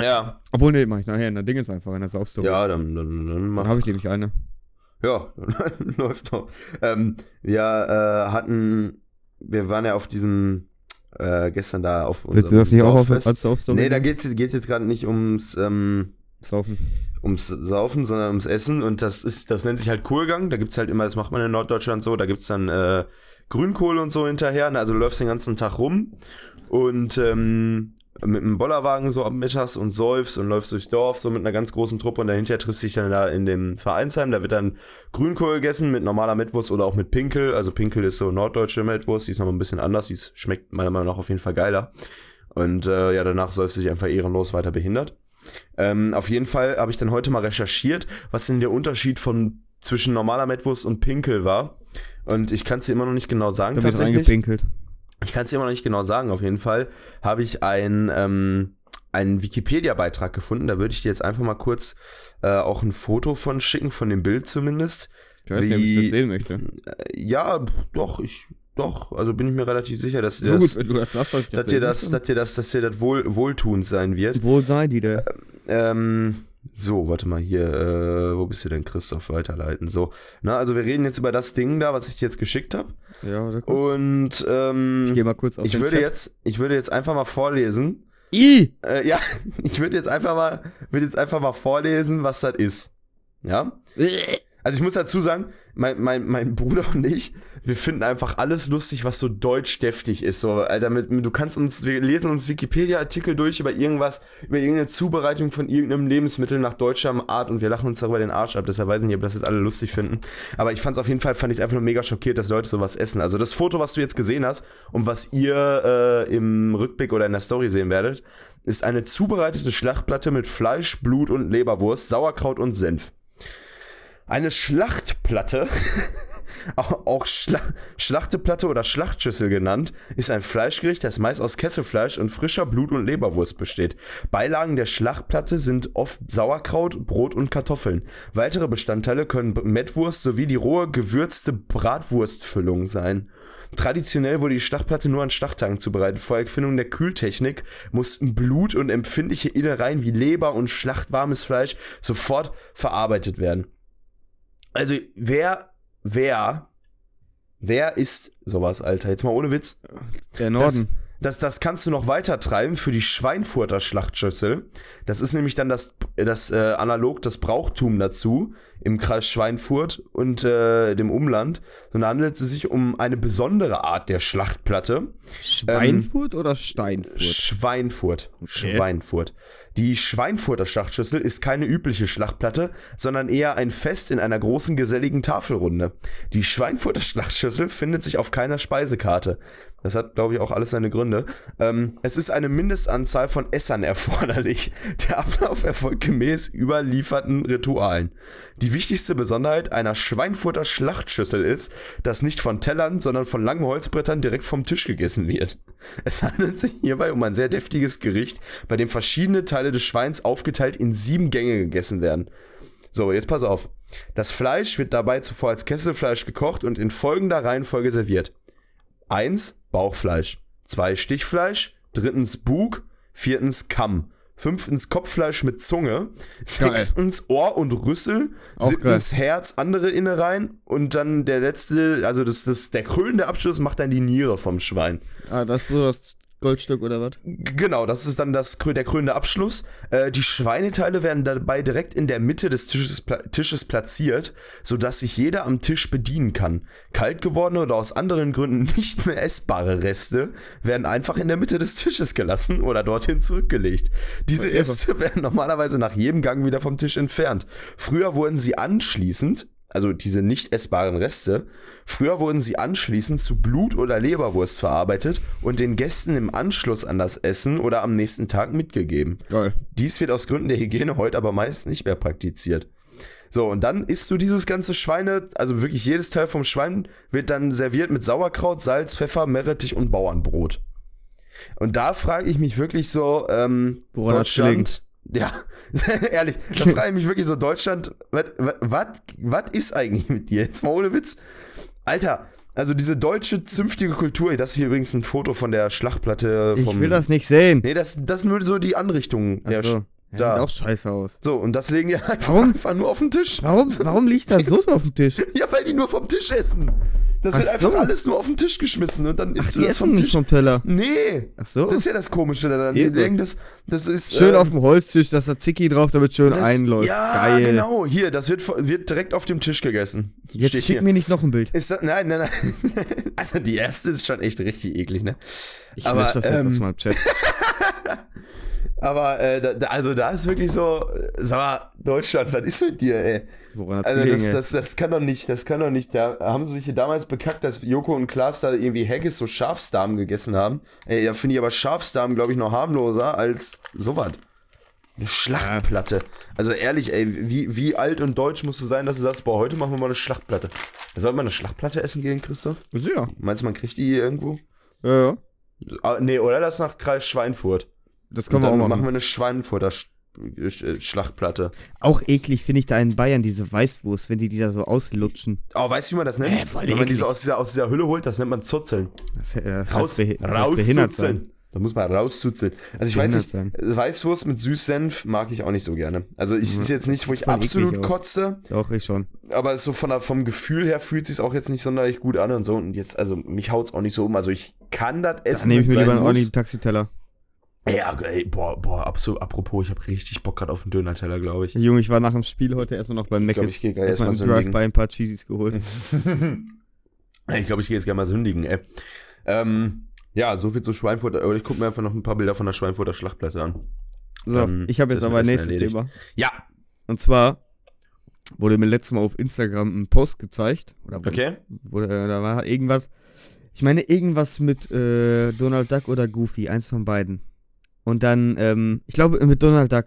Ja, Obwohl, nee, mach ich nachher. Na, Ding ist einfach in der Saufstory. ja, dann, dann, dann Dann mach. habe ich nämlich eine. Ja, läuft doch. Ähm, wir äh, hatten, wir waren ja auf diesem, äh, gestern da auf Willst du das nicht auch auf, als Saufstory? Nee, da geht es jetzt gerade nicht ums, ähm, Saufen. ums Saufen, sondern ums Essen. Und das ist, das nennt sich halt Kohlgang. Da gibt es halt immer, das macht man in Norddeutschland so, da gibt es dann äh, Grünkohl und so hinterher. Ne? Also du läufst den ganzen Tag rum und ähm, mit einem Bollerwagen so ab mittags und säufst und läufst durchs Dorf so mit einer ganz großen Truppe und dahinter triffst dich dann da in dem Vereinsheim. Da wird dann Grünkohl gegessen mit normaler Mettwurst oder auch mit Pinkel. Also Pinkel ist so norddeutsche Mettwurst, die ist noch ein bisschen anders, die schmeckt meiner Meinung nach auf jeden Fall geiler. Und äh, ja, danach säufst du dich einfach ehrenlos weiter behindert. Ähm, auf jeden Fall habe ich dann heute mal recherchiert, was denn der Unterschied von zwischen normaler Mettwurst und Pinkel war. Und ich kann es dir immer noch nicht genau sagen, Da wird reingepinkelt. Ich kann es dir immer noch nicht genau sagen. Auf jeden Fall habe ich ein, ähm, einen Wikipedia-Beitrag gefunden. Da würde ich dir jetzt einfach mal kurz äh, auch ein Foto von schicken, von dem Bild zumindest. Ich weiß nicht, ob ich Wie- das sehen möchte. Äh, ja, doch, ich, doch. Also bin ich mir relativ sicher, dass dir das, gut, wenn du das sagst, dass dir das, dass dir das, dass dir das wohl, wohltuend sein wird. Wohl sei die der. Ähm, so, warte mal hier, äh, wo bist du denn, Christoph? Weiterleiten. So, na, also wir reden jetzt über das Ding da, was ich dir jetzt geschickt habe. Ja, warte kurz. Und ähm, Ich gehe mal kurz auf ich würde Chat. jetzt, ich würde jetzt einfach mal vorlesen. I! Äh, ja, ich würde jetzt einfach mal, würde jetzt einfach mal vorlesen, was das ist. Ja? Also ich muss dazu sagen, mein, mein, mein Bruder und ich, wir finden einfach alles lustig, was so deutsch deftig ist. So, Alter, mit, du kannst uns, wir lesen uns Wikipedia-Artikel durch über irgendwas, über irgendeine Zubereitung von irgendeinem Lebensmittel nach deutscher Art und wir lachen uns darüber den Arsch ab. Deshalb weiß ich nicht, ob das jetzt alle lustig finden. Aber ich fand es auf jeden Fall, fand ich es einfach nur mega schockiert, dass Leute sowas essen. Also das Foto, was du jetzt gesehen hast und was ihr äh, im Rückblick oder in der Story sehen werdet, ist eine zubereitete Schlachtplatte mit Fleisch, Blut und Leberwurst, Sauerkraut und Senf. Eine Schlachtplatte, au- auch Schla Schlachteplatte oder Schlachtschüssel genannt, ist ein Fleischgericht, das meist aus Kesselfleisch und frischer Blut- und Leberwurst besteht. Beilagen der Schlachtplatte sind oft Sauerkraut, Brot und Kartoffeln. Weitere Bestandteile können Mettwurst sowie die rohe gewürzte Bratwurstfüllung sein. Traditionell wurde die Schlachtplatte nur an Schlachttagen zubereitet. Vor Erfindung der Kühltechnik mussten Blut und empfindliche Innereien wie Leber und schlachtwarmes Fleisch sofort verarbeitet werden. Also, wer, wer, wer isst sowas, Alter? Jetzt mal ohne Witz. Der Norden. Das, das kannst du noch weiter treiben für die Schweinfurter Schlachtschüssel. Das ist nämlich dann das, das äh, analog das Brauchtum dazu im Kreis Schweinfurt und äh, dem Umland. Sondern handelt es sich um eine besondere Art der Schlachtplatte. Schweinfurt oder Steinfurt? Schweinfurt. Schweinfurt. Die Schweinfurter Schlachtschüssel ist keine übliche Schlachtplatte, sondern eher ein Fest in einer großen geselligen Tafelrunde. Die Schweinfurter Schlachtschüssel findet sich auf keiner Speisekarte. Das hat, glaube ich, auch alles seine Gründe. Ähm, es ist eine Mindestanzahl von Essern erforderlich. Der Ablauf erfolgt gemäß überlieferten Ritualen. Die wichtigste Besonderheit einer Schweinfurter Schlachtschüssel ist, dass nicht von Tellern, sondern von langen Holzbrettern direkt vom Tisch gegessen wird. Es handelt sich hierbei um ein sehr deftiges Gericht, bei dem verschiedene Teile des Schweins aufgeteilt in sieben Gänge gegessen werden. So, jetzt pass auf. Das Fleisch wird dabei zuvor als Kesselfleisch gekocht und in folgender Reihenfolge serviert. 1. Bauchfleisch. 2. Stichfleisch. Drittens Bug. Viertens Kamm. Fünftens Kopffleisch mit Zunge. Geil. Sechstens Ohr und Rüssel. Auch Siebtens Herz, andere Innereien. Und dann der letzte, also das, das, der krönende Abschluss macht dann die Niere vom Schwein. Ah, das ist so das Goldstück oder was? Genau, das ist dann das, der krönende Abschluss. Äh, die Schweineteile werden dabei direkt in der Mitte des Tisches, pla Tisches platziert, sodass sich jeder am Tisch bedienen kann. Kalt gewordene oder aus anderen Gründen nicht mehr essbare Reste werden einfach in der Mitte des Tisches gelassen oder dorthin zurückgelegt. Diese. Reste werden normalerweise nach jedem Gang wieder vom Tisch entfernt. Früher wurden sie anschließend also diese nicht essbaren Reste. Früher wurden sie anschließend zu Blut- oder Leberwurst verarbeitet und den Gästen im Anschluss an das Essen oder am nächsten Tag mitgegeben. Geil. Dies wird aus Gründen der Hygiene heute aber meist nicht mehr praktiziert. So, und dann isst du dieses ganze Schweine, also wirklich jedes Teil vom Schwein wird dann serviert mit Sauerkraut, Salz, Pfeffer, Meerrettich und Bauernbrot. Und da frage ich mich wirklich so, ähm, Woran hat's gelegen? Ja, ehrlich, da frage ich mich wirklich so, Deutschland, was ist eigentlich mit dir? Jetzt mal ohne Witz. Alter, also diese deutsche zünftige Kultur, das ist hier übrigens ein Foto von der Schlachtplatte vom... Ich will das nicht sehen. Nee, das, das ist nur so die Anrichtung. der so. Ja, da. sieht auch scheiße aus. So, und das legen die einfach, Warum? einfach nur auf den Tisch. Warum, warum liegt da Soße auf dem Tisch? Ja, weil die nur vom Tisch essen. Das Ach wird einfach so. alles nur auf den Tisch geschmissen und dann isst Ach, du die das essen vom nicht Tisch. vom Teller. Nee. Ach so. Das ist ja das Komische daran. Die legen das, das ist. Schön äh, auf dem Holztisch, dass da Zicki drauf, damit schön das, einläuft. Ja, Geil. genau. Hier, das wird, wird direkt auf dem Tisch gegessen. Jetzt Steht schick hier. mir nicht noch ein Bild. Ist das, nein, nein, nein. Also die erste ist schon echt richtig eklig, ne? Ich Aber, lösche das jetzt ähm, aus meinem Chat. Aber äh, da, also da ist wirklich so, sag mal, Deutschland, was ist mit dir, ey? Woran hat's Also das, gelegen? das, das kann doch nicht, das kann doch nicht. Da haben sie sich hier damals bekackt, dass Joko und Klaas da irgendwie Haggis so Schafsdarm gegessen haben. Ey, da finde ich aber Schafsdarm, glaube ich, noch harmloser als sowas. Eine Schlachtplatte. Also ehrlich, ey, wie, wie alt und deutsch musst du sein, dass du sagst, boah, heute machen wir mal eine Schlachtplatte. Soll man eine Schlachtplatte essen gehen, Christoph? Ja. Meinst du, man kriegt die hier irgendwo? Ja, ja. Ah, nee, oder das nach Kreis Schweinfurt. Das können wir auch machen machen. wir eine Schweinfurter Sch äh, Schlachtplatte. Auch eklig finde ich da in Bayern diese Weißwurst, wenn die die da so auslutschen. Oh, weißt du, wie man das nennt? Äh, voll Wenn man die so aus dieser, aus dieser Hülle holt, das nennt man Zuzeln. Das, äh, Raus, das heißt behindert sein. Da muss man rauszuzeln. Also ich weiß nicht, sein. Weißwurst mit Süßsenf mag ich auch nicht so gerne. Also ich ist jetzt nicht, wo ich absolut aus. kotze, Doch, ich schon. aber so von der, vom Gefühl her fühlt sich auch jetzt nicht sonderlich gut an und so. Und jetzt, also mich haut's auch nicht so um. Also ich kann das essen. Dann nehme ich mir lieber einen ordentlichen Taxiteller. Ja, ey, boah, boah, absolut, apropos, ich habe richtig Bock gerade auf einen Döner-Teller, glaube ich. Junge, ich war nach dem Spiel heute erstmal noch beim Ich glaube, Mc's. ich gehe gleich Erstmal sündigen. Drive-By ein paar Cheesies geholt. Ich glaube, ich gehe jetzt gerne mal sündigen, ey. Ähm, ja, so viel zu Schweinfurter. Aber ich gucke mir einfach noch ein paar Bilder von der Schweinfurter Schlachtplatte an. So, Dann ich habe jetzt aber ein das nächstes erledigt. Thema. Ja, Und zwar wurde mir letztes Mal auf Instagram ein Post gezeigt. Oder okay. wurde, äh, da war irgendwas. Ich meine, irgendwas mit äh, Donald Duck oder Goofy, eins von beiden. Und dann, ähm, ich glaube mit Donald Duck.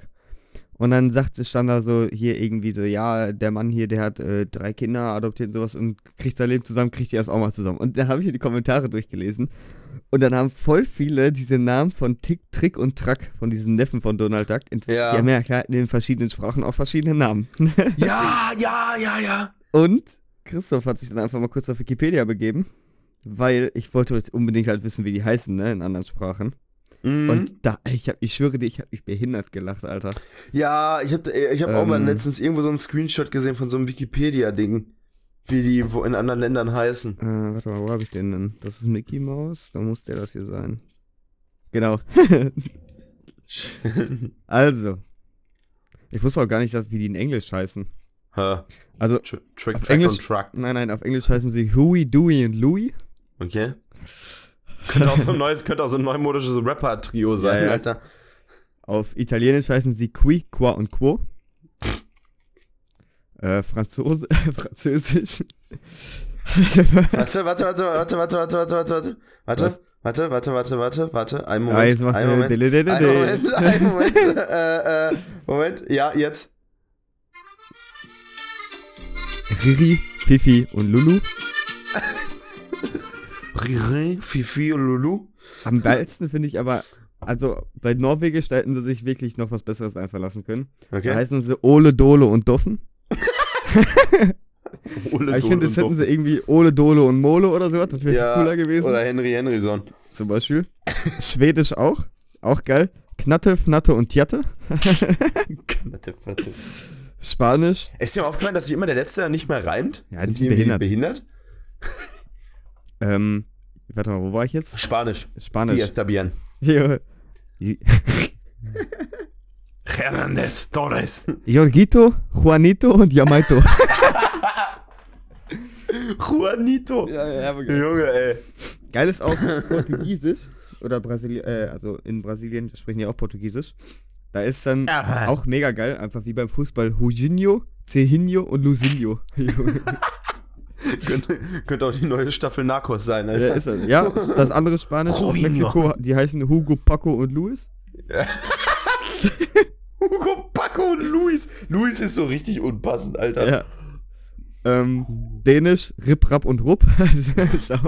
Und dann sagt, stand da so hier irgendwie so, ja, der Mann hier, der hat äh, drei Kinder adoptiert und sowas und kriegt sein Leben zusammen, kriegt die erst auch mal zusammen. Und dann habe ich hier die Kommentare durchgelesen. Und dann haben voll viele diese Namen von Tick, Trick und Track, von diesen Neffen von Donald Duck, in, Ja. die haben ja in den verschiedenen Sprachen auch verschiedene Namen. Ja, ja, ja, ja. Und Christoph hat sich dann einfach mal kurz auf Wikipedia begeben, weil ich wollte jetzt unbedingt halt wissen, wie die heißen, ne, in anderen Sprachen. Mhm. Und da, ich, hab, ich schwöre dir, ich habe mich behindert gelacht, Alter. ja, ich habe ich hab auch mal Ähm. letztens irgendwo so einen Screenshot gesehen von so einem Wikipedia-Ding, wie die wo in anderen Ländern heißen. Äh, warte mal, wo habe ich den denn? Das ist Mickey Mouse, da muss der das hier sein. Genau. also. Ich wusste auch gar nicht, dass, wie die in Englisch heißen. Hä? Also, Tr Track, Auf Englisch- nein, nein, auf Englisch heißen sie Huey, Dewey und Louie. Okay. Könnte auch so ein neues, könnte auch so ein neumodisches Rapper-Trio sein, Ja, ja. Alter. Auf Italienisch heißen sie Qui, Qua und Quo. Äh, Franzose, Französisch. Warte, warte, warte, warte, warte, warte, warte, warte, warte. Was? Warte, warte, warte, warte, warte. Einen Ah, Moment. jetzt machst einen du. Moment. Delelelele. Einen Moment, einen Moment. äh, äh, Moment. Ja, jetzt. Riri, Fifi und Lulu. Riri, Fifi und Lulu. Am geilsten finde ich aber, also bei Norwegisch da hätten sie sich wirklich noch was Besseres einfallen lassen können. Da Okay. heißen sie Ole, Dole und Doffen. Ole, Aber ich finde, das hätten sie irgendwie Ole, Dole und Mole oder sowas. Das wäre ja, cooler gewesen. Oder Henry Henryson. Zum Beispiel. Schwedisch auch. Auch geil. Knatte, Fnatte und Tjatte. Warte, warte. Spanisch. Ist dir aufgefallen, dass sich immer der Letzte nicht mehr reimt? Ja, die sind irgendwie behindert. behindert? Ähm, warte mal, wo war ich jetzt? Spanisch. Spanisch. Fiesta bien. Jo- Hernandez Torres. Jorgito, Juanito und Yamaito. Juanito. ja, ja, Junge, ey. Geil ist auch Portugiesisch. Oder Brasilien, äh, also in Brasilien sprechen die auch Portugiesisch. Da ist dann Ja. auch mega geil, einfach wie beim Fußball, Hujinho, Cehinho und Lucinho. könnte, könnte auch die neue Staffel Narcos sein, ja, Alter. ist er. ja, das andere Spanisch aus. Mexiko, die heißen Hugo, Paco und Luis. Hugo, Paco und Luis. Luis ist so richtig unpassend, Alter. Ja. Ähm, Dänisch, Rip, Rap und Rupp. Das.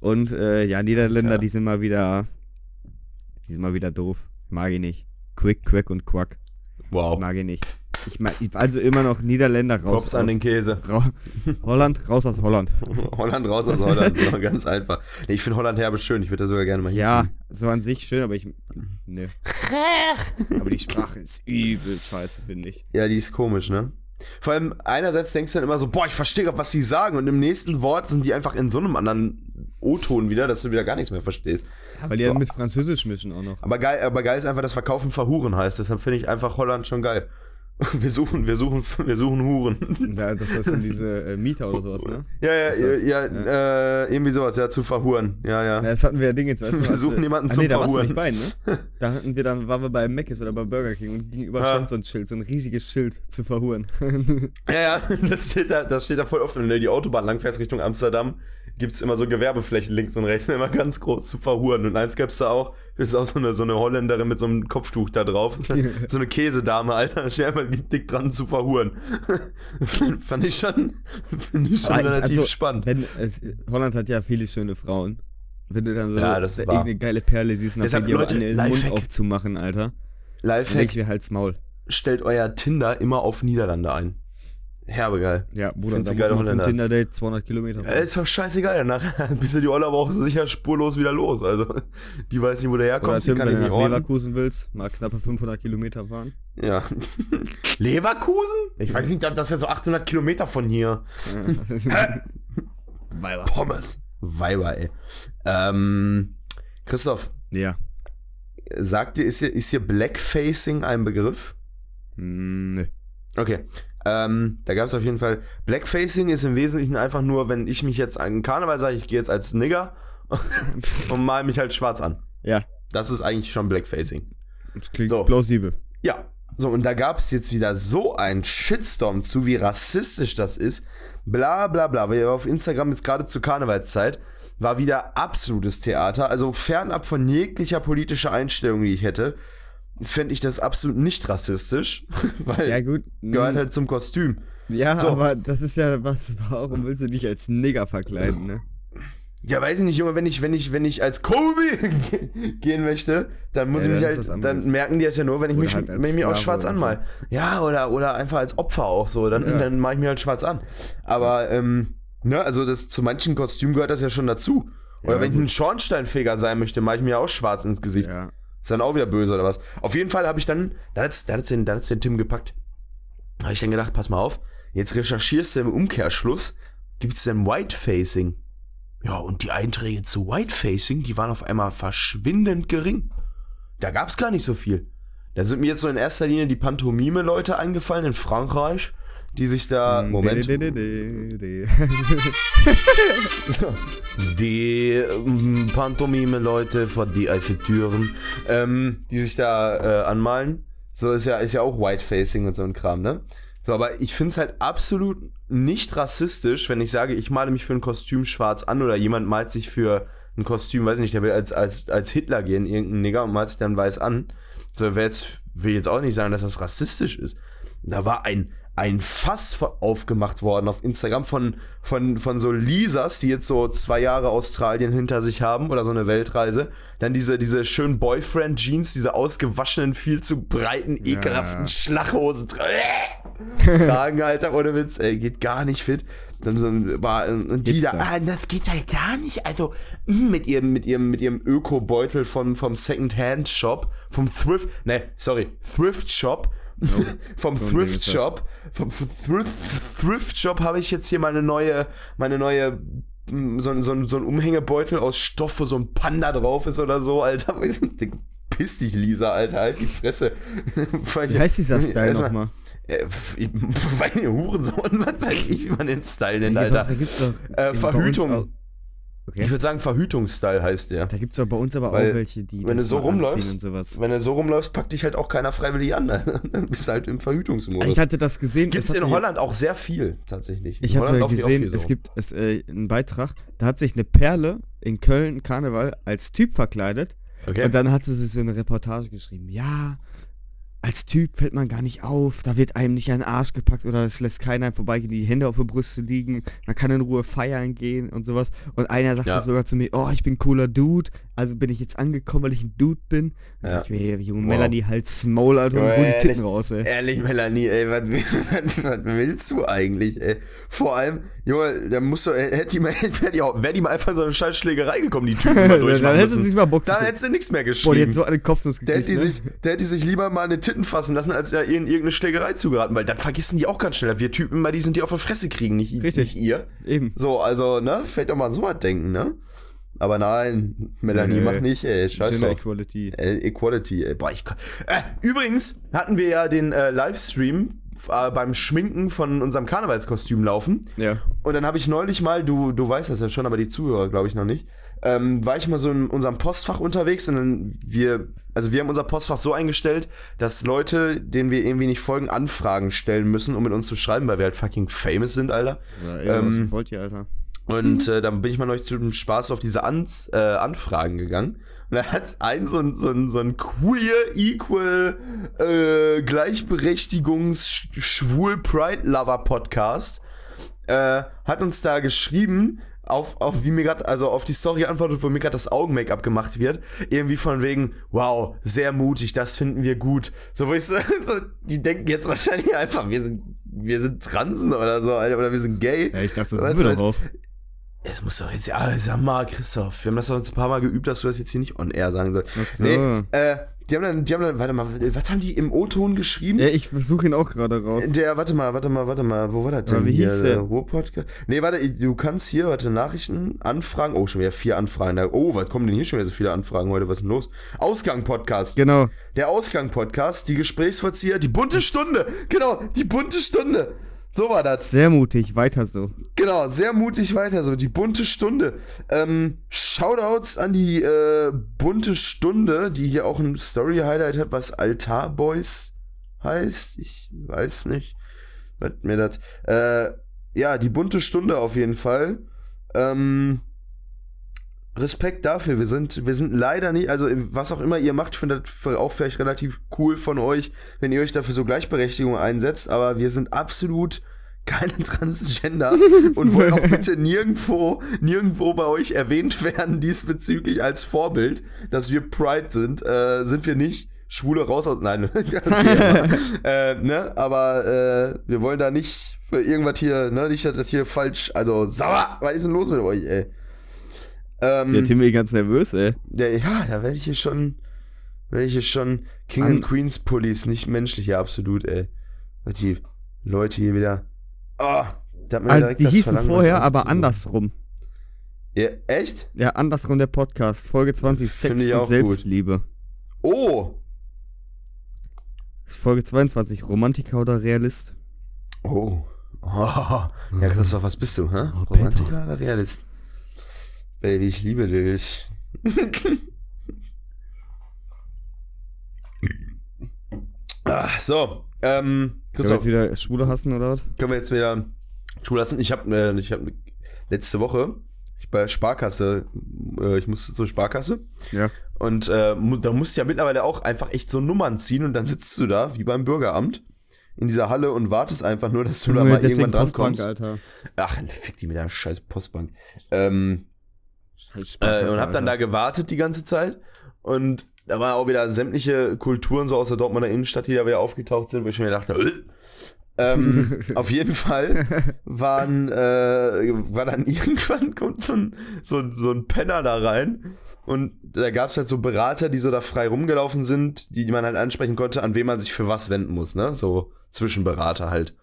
Und äh, ja, Niederländer, Alter. die sind mal wieder. Die sind mal wieder doof. Mag ich nicht. Quick, Quack und Quack. Wow. Mag ich nicht. Ich mag also immer noch Niederländer raus. Props an den Käse. Ra Holland, raus aus Holland. Holland raus aus Holland. Ja, ganz einfach. Nee, ich finde Holland herbe schön. Ich würde da sogar gerne mal Ja, hinziehen. so an sich schön, aber ich. Ne. aber die Sprache ist übel scheiße, finde ich. Ja, die ist komisch, ne? Vor allem, einerseits denkst du dann immer so, boah, ich verstehe grad, was die sagen. Und im nächsten Wort sind die einfach in so einem anderen O-Ton wieder, dass du wieder gar nichts mehr verstehst. Weil die dann mit Französisch mischen auch noch. Aber geil, aber geil ist einfach, dass Verkaufen verhuren heißt. Deshalb finde ich einfach Holland schon geil. Wir suchen, wir suchen, wir suchen Huren. Ja, das das sind diese äh, Mieter oder sowas, ne? Ja, ja, das? ja, Äh, irgendwie sowas, ja, zu verhuren. Ja, ja. Ja, das hatten wir ja Ding jetzt, weißt du? Wir suchen jemanden ah, zum nee, da Verhuren. nicht bei, ne? Da hatten wir dann, waren wir bei Mc's oder bei Burger King und gegenüber Ja. stand so ein Schild, so ein riesiges Schild zu verhuren. Ja, ja, das steht da, das steht da voll oft, wenn du die Autobahn langfährst Richtung Amsterdam, gibt's immer so Gewerbeflächen links und rechts, immer ganz groß zu verhuren. Und eins gab's da auch, ist auch so eine, so eine Holländerin mit so einem Kopftuch da drauf. so eine Käsedame, Alter, da steht einfach dick dran zu verhuren. Fand ich schon, finde ich schon Aber ich- relativ also, spannend. Wenn, es, Holland hat ja viele schöne Frauen. Wenn du dann so Ja, das irgendeine geile Perle siehst, dann fängt die aber Leute, an, den Mund aufzumachen, Alter. Dann Lifehack, ich mir halt's Maul. stellt euer Tinder immer auf Niederlande ein. Herbe geil. Ja, Bruder, Findest da du muss geile man Tinder-Date 200 Kilometer Ja, ist doch scheißegal, danach bist du die Olle aber auch sicher spurlos wieder los. Also, die weiß nicht, wo der Oder herkommt, die Tim, kann wenn du nach ordnen. Leverkusen willst, mal knappe 500 Kilometer fahren. Ja. Leverkusen? Ich weiß nicht, das wäre so 800 Kilometer von hier. Weiber. Pommes. Weiber, ey. Ähm, Christoph, Ja. sagt dir, ist hier, ist hier Blackfacing ein Begriff? Hm, Nö. Okay. Ähm, da gab es auf jeden Fall. Blackfacing ist im Wesentlichen einfach nur, wenn ich mich jetzt an Karneval sage, ich gehe jetzt als Nigger und mal mich halt schwarz an. Ja, Das ist eigentlich schon Blackfacing. das klingt So. plausibel. Ja. So, und da gab es jetzt wieder so einen Shitstorm zu, wie rassistisch das ist. Bla bla bla. Weil auf Instagram jetzt gerade zur Karnevalszeit war wieder absolutes Theater. Also fernab von jeglicher politischer Einstellung, die ich hätte, fände ich das absolut nicht rassistisch. Weil Ja, gut. gehört hm, halt zum Kostüm. Ja, So. aber das ist ja was, warum willst du dich als Nigger verkleiden, ne? Ja, weiß ich nicht, Junge, wenn ich, wenn ich, wenn ich als Kobe gehen möchte, dann muss Ja, ich mich halt, dann merken die es ja nur, wenn ich Oder mich, halt wenn ich mich auch schwarz oder so. anmal. Ja, oder, oder einfach als Opfer auch so, dann, Ja. dann mache ich mir halt schwarz an. Aber, ähm, ne, also das, zu manchen Kostümen gehört das ja schon dazu. Oder Ja, wenn ich ein Schornsteinfeger sein möchte, mache ich mir auch schwarz ins Gesicht. Ja. Ist dann auch wieder böse oder was? Auf jeden Fall habe ich dann, da da hat's den, da den Tim gepackt. Habe ich dann gedacht, pass mal auf, jetzt recherchierst du im Umkehrschluss, gibt's denn Whitefacing? Ja, und die Einträge zu Whitefacing, die waren auf einmal verschwindend gering. Da gab's gar nicht so viel. Da sind mir jetzt so in erster Linie die Pantomime-Leute eingefallen in Frankreich, die sich da. Moment. Die ähm, Pantomime-Leute vor die Eiffeltüren, ähm, die sich da äh, anmalen. So ist ja, ist ja auch Whitefacing und so ein Kram, ne? So, aber ich finde es halt absolut nicht rassistisch, wenn ich sage, ich male mich für ein Kostüm schwarz an oder jemand malt sich für ein Kostüm, weiß ich nicht, der will als, als, als Hitler gehen, irgendein Nigger und malt sich dann weiß an. So, wer jetzt, will jetzt auch nicht sagen, dass das rassistisch ist. Da war ein, ein Fass aufgemacht worden auf Instagram von, von, von so Lisas, die jetzt so zwei Jahre Australien hinter sich haben oder so eine Weltreise. Dann diese, diese schönen Boyfriend-Jeans, diese ausgewaschenen, viel zu breiten, ekelhaften Ja. Schlachhosen tra tragen, Alter, ohne Witz, ey, geht gar nicht fit. Dann so, ein- war, äh, und die da, ah, das geht ja gar nicht, also, mh, mit ihrem, mit ihrem, mit ihrem Öko-Beutel vom, vom Second-Hand-Shop, vom Thrift, ne, sorry, Thrift-Shop, vom so das. Thrift-Shop, vom Thrift, Thrift-Shop habe ich jetzt hier meine neue, meine neue, mh, so, ein- so, ein- so ein Umhängebeutel aus Stoff, wo so ein Panda drauf ist oder so, Alter. Piss dich, Lisa, Alter, halt die Fresse. Wie heißt dieser Style nochmal? Äh, Weil ihr Hurensohn, was weiß ich, wie man den Style nennt, Alter. Äh, Verhütung. Okay. Ich würde sagen, Verhütungsstyle heißt der. Da gibt's doch bei uns aber Weil, auch welche, die. wenn du so rumläufst, Und sowas. Wenn du so rumläufst, packt dich halt auch keiner freiwillig an. Dann bist du halt im Verhütungsmodus. Ich hatte das gesehen. Gibt es es hat in Holland auch sehr viel, tatsächlich. Ich In hatte die auch gesehen, so es gibt es, äh, einen Beitrag, da hat sich eine Perle in Köln Karneval als Typ verkleidet Okay. und dann hatte sie so eine Reportage geschrieben. Ja, als Typ fällt man gar nicht auf, da wird einem nicht ein Arsch gepackt oder es lässt keiner vorbeigehen, die Hände auf der Brüste liegen, man kann in Ruhe feiern gehen und sowas. Und einer sagte Ja. sogar zu mir, oh, ich bin cooler Dude, also bin ich jetzt angekommen, weil ich ein Dude bin. Dann Ja. dachte ich mir, junge Wow. Melanie, halt's Maul, Alter, und hol die Titten raus, ey. Ehrlich, Melanie, ey, was, was, was willst du eigentlich, ey? Vor allem, Junge, da musst du, hätte die mal, wäre die, auch- wär die mal einfach in so eine scheiß Schlägerei gekommen, die Typen mal dann durchmachen hätte sie müssen. sich mal Bock Dann hätte sie nichts mehr Boah, die geschrieben. hat so eine Kopfnuss der hätte, gekriegt, ne? sich, der hätte sich lieber mal eine Titten fassen lassen, als ja in irgendeine Schlägerei zu geraten, weil dann vergessen die auch ganz schnell. Wir Typen mal, die sind die auf die Fresse kriegen, nicht, Richtig. nicht ihr. Eben. So, also, ne, vielleicht auch mal an so was denken, ne? Aber nein, Melanie, Nee. mach nicht, ey, scheiß Gender drauf. Equality. Äh, Equality, ey. Boah, ich kann. Äh, übrigens hatten wir ja den äh, Livestream äh, beim Schminken von unserem Karnevalskostüm laufen. Ja. Und dann habe ich neulich mal, du, du weißt das ja schon, aber die Zuhörer glaube ich noch nicht, ähm, war ich mal so in unserem Postfach unterwegs und dann wir, also wir haben unser Postfach so eingestellt, dass Leute, denen wir irgendwie nicht folgen, Anfragen stellen müssen, um mit uns zu schreiben, weil wir halt fucking famous sind, Alter. Ja, ey, Ähm, was wollt ihr, Alter? Und äh, dann bin ich mal neulich zu dem Spaß auf diese An äh, Anfragen gegangen. Und da hat ein so ein, so ein, so ein queer, equal, äh, Gleichberechtigungs, schwul Pride Lover Podcast, äh, hat uns da geschrieben, auf, auf wie mir gerade, also auf die Story antwortet, wo mir gerade das Augen-Make-up gemacht wird. Irgendwie von wegen, wow, sehr mutig, das finden wir gut. So, wo ich so, so die denken jetzt wahrscheinlich einfach, wir sind, wir sind Transen oder so, Alter, oder wir sind gay. Ja, ich dachte, das sind wir doch auch. Es muss doch jetzt, ja, sag mal, Christoph, wir haben das doch jetzt ein paar Mal geübt, dass du das jetzt hier nicht on air sagen sollst. So. Nee, äh, die haben dann, die haben dann, warte mal, was haben die im O-Ton geschrieben? Ja, ich versuche ihn auch gerade raus. Der, warte mal, warte mal, warte mal, wo war das denn Aber wie hier? hieß der? Ruhr-Podcast? Nee, warte, du kannst hier, warte, Nachrichten, Anfragen, oh, schon wieder vier Anfragen. Oh, was kommen denn hier schon wieder so viele Anfragen heute, was ist denn los? Ausgang-Podcast. Genau. Der Ausgang-Podcast, die Gesprächsverzieher, die bunte Stunde, genau, die bunte Stunde. So war das. Sehr mutig, weiter so. Genau, sehr mutig weiter, so die bunte Stunde. Ähm, Shoutouts an die äh, bunte Stunde, die hier auch ein Story-Highlight hat, was Altar Boys heißt. Ich weiß nicht, was mir das. Äh, ja, die bunte Stunde auf jeden Fall. Ähm, Respekt dafür. Wir sind, wir sind leider nicht, also was auch immer ihr macht, ich finde das auch vielleicht relativ cool von euch, wenn ihr euch dafür so Gleichberechtigung einsetzt, aber wir sind absolut keine Transgender und wollen auch bitte nirgendwo, nirgendwo bei euch erwähnt werden diesbezüglich als Vorbild, dass wir Pride sind. Äh, sind wir nicht. Schwule raus aus. Nein. äh, ne? Aber äh, wir wollen da nicht für irgendwas hier, ne? Nicht, dass das hier falsch. Also sauer! Was ist denn los mit euch, ey? Ähm, Der Timmy ganz nervös, ey. der, ja, da werde ich hier schon, werde ich hier schon King An- and Queens Pullis, nicht menschlich, ja, absolut, ey. Die Leute hier wieder, oh, da hat mir Ah, direkt die das hießen Verlangen, vorher aber andersrum. Ja, echt? Ja, andersrum der Podcast. Folge 20, Sex und Selbstliebe. Oh! Folge 22, Romantiker oder Realist? Oh. oh. Ja, Christoph, was bist du, hä? Oh, Peter. Romantiker oder Realist? Baby, ich liebe dich. ah, so, ähm, Können wir Christoph, jetzt wieder Schwule hassen oder was? können wir jetzt wieder Schule lassen? Ich habe äh, ich hab letzte Woche ich bei Sparkasse, äh, ich musste zur Sparkasse Ja. und äh, da musst du ja mittlerweile auch einfach echt so Nummern ziehen und dann sitzt du da, wie beim Bürgeramt, in dieser Halle und wartest einfach nur, dass du da mal irgendwann dran kommst. Ach, fick die mit der scheiß Postbank. Ähm, äh, und hab dann da gewartet die ganze Zeit und da waren auch wieder sämtliche Kulturen so aus der Dortmunder Innenstadt, die da wieder aufgetaucht sind, wo ich mir dachte, äh. ähm, auf jeden Fall waren, äh, war dann irgendwann kommt so ein, so, so ein Penner da rein und da gab es halt so Berater, die so da frei rumgelaufen sind, die, die man halt ansprechen konnte, an wen man sich für was wenden muss, ne? So Zwischenberater halt.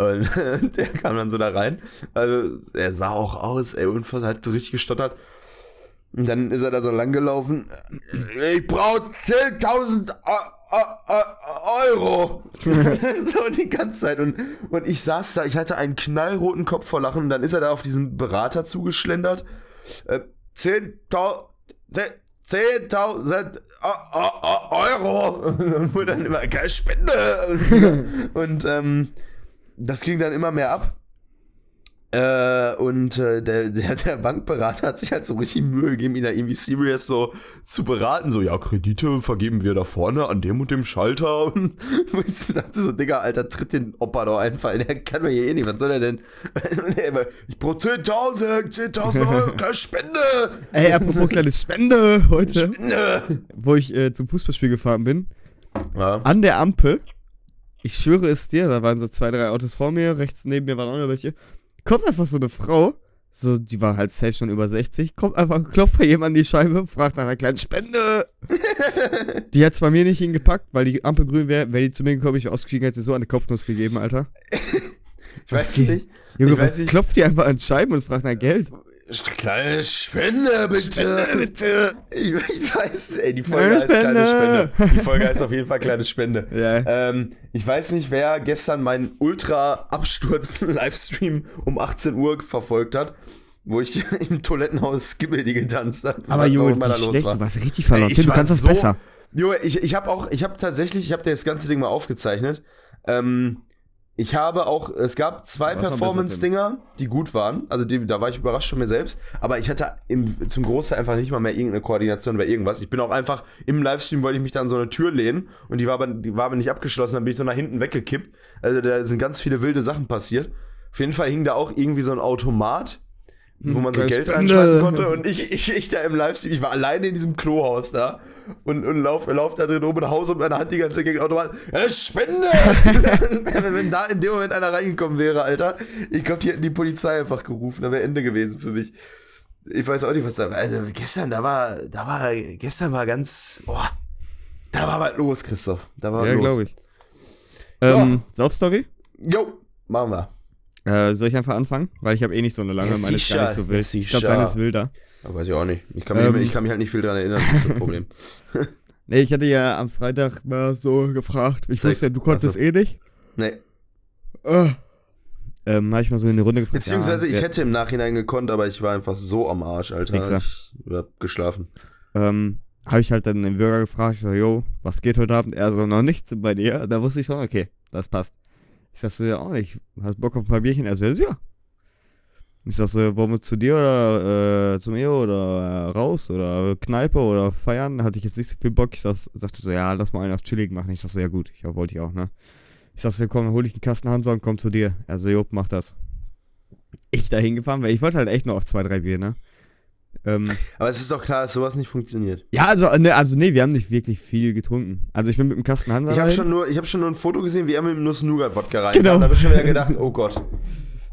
Und der kam dann so da rein. Also, er sah auch aus, ey, unfassbar, hat so richtig gestottert. Und dann ist er da so lang gelaufen. Ich brauche 10.000 Eu- Eu- Eu- Euro. so die ganze Zeit. Und, und ich saß da, ich hatte einen knallroten Kopf vor Lachen. Und dann ist er da auf diesen Berater zugeschlendert. Äh, 10.000 10.000 Eu- Eu- Euro. Und dann immer, keine Spende. Und ähm, das ging dann immer mehr ab. Äh, und äh, der, der, der Bankberater hat sich halt so richtig Mühe gegeben, ihn da irgendwie serious so zu beraten. So, ja, Kredite vergeben wir da vorne an dem und dem Schalter. Und wo ich so dachte so, Digga, Alter, tritt den Opa doch einfach. Der kann mir hier eh nicht. Was soll er denn? Ich brauch 10.000, 10.000 Euro, keine Spende. Ey, apropos kleine Spende heute, Spende. wo ich äh, zum Fußballspiel gefahren bin. Ja. An der Ampel, ich schwöre es dir, da waren so zwei, drei Autos vor mir, rechts neben mir waren auch noch welche. Kommt einfach so eine Frau, so, die war halt safe schon über 60, kommt einfach, klopft bei jemandem an die Scheibe, fragt nach einer kleinen Spende. die hat bei mir nicht hingepackt, weil die Ampel grün wäre, wäre die zu mir gekommen, ich ausgestiegen, hätte sie so eine Kopfnuss gegeben, Alter. Ich weiß nicht. Junge, Ich weiß was nicht. klopft die einfach an Scheiben und fragt nach Geld? Kleine Spende, bitte. bitte. Ich, ich weiß, ey, die Folge heißt kleine Spende. Spende. Die Folge heißt auf jeden Fall kleine Spende. Ja. Ähm, ich weiß nicht, wer gestern meinen Ultra-Absturz-Livestream um 18 Uhr verfolgt hat, wo ich im Toilettenhaus Skibbity getanzt habe. Aber Junge, wie schlecht, war. du warst richtig verloren. Ey, du kannst das so- besser. Junge, ich, ich habe auch, ich habe tatsächlich, ich habe dir das ganze Ding mal aufgezeichnet. Ähm, ich habe auch, es gab zwei Performance-Dinger, die gut waren. Also die, da war ich überrascht von mir selbst. Aber ich hatte im, zum Großteil einfach nicht mal mehr irgendeine Koordination oder irgendwas. Ich bin auch einfach im Livestream, wollte ich mich da an so eine Tür lehnen und die war aber, die war aber nicht abgeschlossen. Dann bin ich so nach hinten weggekippt. Also da sind ganz viele wilde Sachen passiert. Auf jeden Fall hing da auch irgendwie so ein Automat, wo man so Geld reinschmeißen konnte. Und ich, ich, ich da im Livestream, ich war alleine in diesem Klohaus da und, und lauf, lauf da drin oben nach Hause und meine Hand die ganze Zeit gegen den Automat. Ja, Spende! Wenn da in dem Moment einer reingekommen wäre, Alter, ich glaube, die hätten die Polizei einfach gerufen. Da wäre Ende gewesen für mich. Ich weiß auch nicht, was da war. Also gestern, da war, da war, gestern war ganz, boah, da war was los, Christoph. Da war Ja, los. glaube ich. Ähm, Saufstory? Jo, machen wir. Äh, soll ich einfach anfangen? Weil ich habe eh nicht so eine lange, Ja, meine ist gar nicht so wild. Ich glaube, deine ist wilder. Aber weiß ich auch nicht. Ich kann, Ähm. mich, ich kann mich halt nicht viel dran erinnern, das ist das Problem. Nee, ich hatte ja am Freitag mal so gefragt. Ich Sex. wusste du konntest Also. eh nicht. Nee. Äh. Ähm, habe ich mal so in die Runde gefragt. Beziehungsweise ja, ich hätte im Nachhinein gekonnt, aber ich war einfach so am Arsch, Alter. Wichser. Ich hab geschlafen. ähm, habe ich halt dann den Bürger gefragt, ich so, yo, was geht heute Abend? Er so, noch nichts bei dir. Da wusste ich schon, okay, das passt. Ich sag so, ja auch nicht. Hast Bock auf ein paar Bierchen? Er so, ja. Ich sag so, wollen wir zu dir oder äh, zu mir oder äh, raus oder Kneipe oder feiern? Hatte ich jetzt nicht so viel Bock. Ich sag, sagte so, ja, lass mal einen auf chillig machen. Ich sag so, ja gut, ich wollte ich auch, ne? Ich sag so, komm, hol ich einen Kasten Hansa und komm zu dir. Er so, jo, mach das. Ich da hingefahren, weil ich wollte halt echt nur auf zwei, drei Bier, ne? Ähm, Aber es ist doch klar, dass sowas nicht funktioniert. ja, also, ne, also nee, wir haben nicht wirklich viel getrunken. Also ich bin mit dem Kasten Hansa Ich habe schon, nur- ich schon nur ein Foto gesehen, wie er mit dem Nuss-Nougat-Wodka rein Genau. Da habe ich schon wieder gedacht, oh Gott.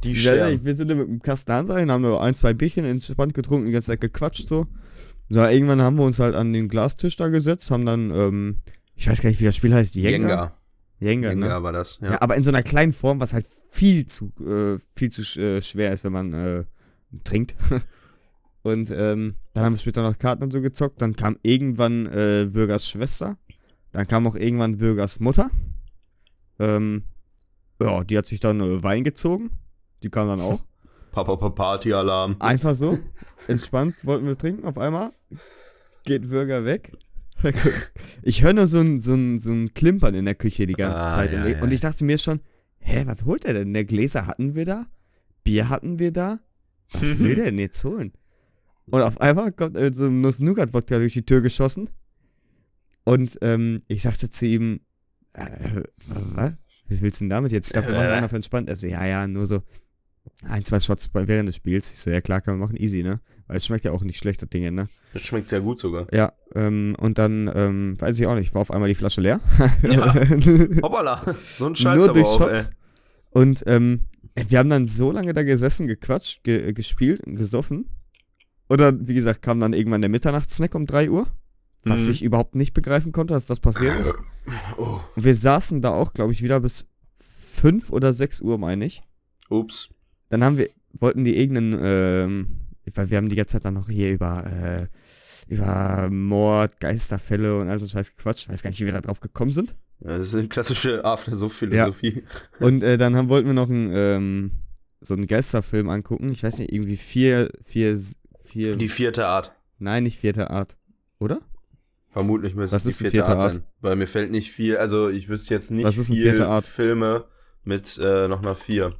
Die Ja, ich- wir sind mit dem Kasten Hansa haben nur ein, zwei Bierchen entspannt getrunken, die ganze Zeit gequatscht so. So, irgendwann haben wir uns halt an den Glastisch da gesetzt, haben dann, ähm, ich weiß gar nicht, wie das Spiel heißt, Jenga? Jenga. Jenga, Jenga ne? war das. Ja. Ja. aber in so einer kleinen Form, was halt viel zu, äh, viel zu äh, schwer ist, wenn man äh, trinkt. und ähm, dann haben wir später noch Karten und so gezockt. Dann kam irgendwann äh, Bürgers Schwester. Dann kam auch irgendwann Bürgers Mutter. Ähm, ja, die hat sich dann äh, Wein gezogen. Die kam dann auch. Papa, Papa, Party-Alarm. Einfach so. Entspannt wollten wir trinken. Auf einmal geht Bürger weg. Ich höre nur so ein, so, ein, so ein Klimpern in der Küche die ganze Ah, Zeit. ja, und, ja. und ich dachte mir schon, hä, was holt er denn? Der Gläser hatten wir da? Bier hatten wir da? Was will der denn jetzt holen? Und auf einmal kommt äh, so ein Nuss-Nougat-Wodka durch die Tür geschossen. Und ähm, ich sagte zu ihm, äh, was? Was willst du denn damit jetzt? Ich dachte, wir machen Äh. einen auf entspannt. Also, ja, ja, nur so ein, zwei Shots während des Spiels. Ich so, ja klar, kann man machen, easy, ne? Weil es schmeckt ja auch nicht schlecht, das Ding, ne? Das schmeckt sehr gut sogar. Ja, ähm, und dann, ähm, weiß ich auch nicht, war auf einmal die Flasche leer. Ja. Hoppala. So ein Scheiß Nur durch auch, Shots. ey. Und ähm, wir haben dann so lange da gesessen, gequatscht, ge gespielt und gesoffen. Und dann, wie gesagt, kam dann irgendwann der Mitternachtssnack um 3 Uhr. Was Mhm. ich überhaupt nicht begreifen konnte, dass das passiert ist. Oh. Und wir saßen da auch, glaube ich, wieder bis 5 oder 6 Uhr, meine ich. Ups. Dann haben wir, wollten die irgendeinen, ähm, weil wir haben die ganze Zeit dann noch hier über, äh, über Mord, Geisterfälle und all so Scheiß gequatscht. Ich weiß gar nicht, wie wir da drauf gekommen sind. Ja, Das ist eine klassische After-So-Philosophie. Und äh, dann haben, wollten wir noch einen, ähm, so einen Geisterfilm angucken. Ich weiß nicht, irgendwie vier, vier, vier, Die vierte Art. nein, nicht vierte Art. Oder? Vermutlich müsste Was es die vierte, vierte Art, Art? sein. Weil mir fällt nicht viel, also ich wüsste jetzt nicht Was ist eine viel vierte Art? Filme mit äh, noch einer vier.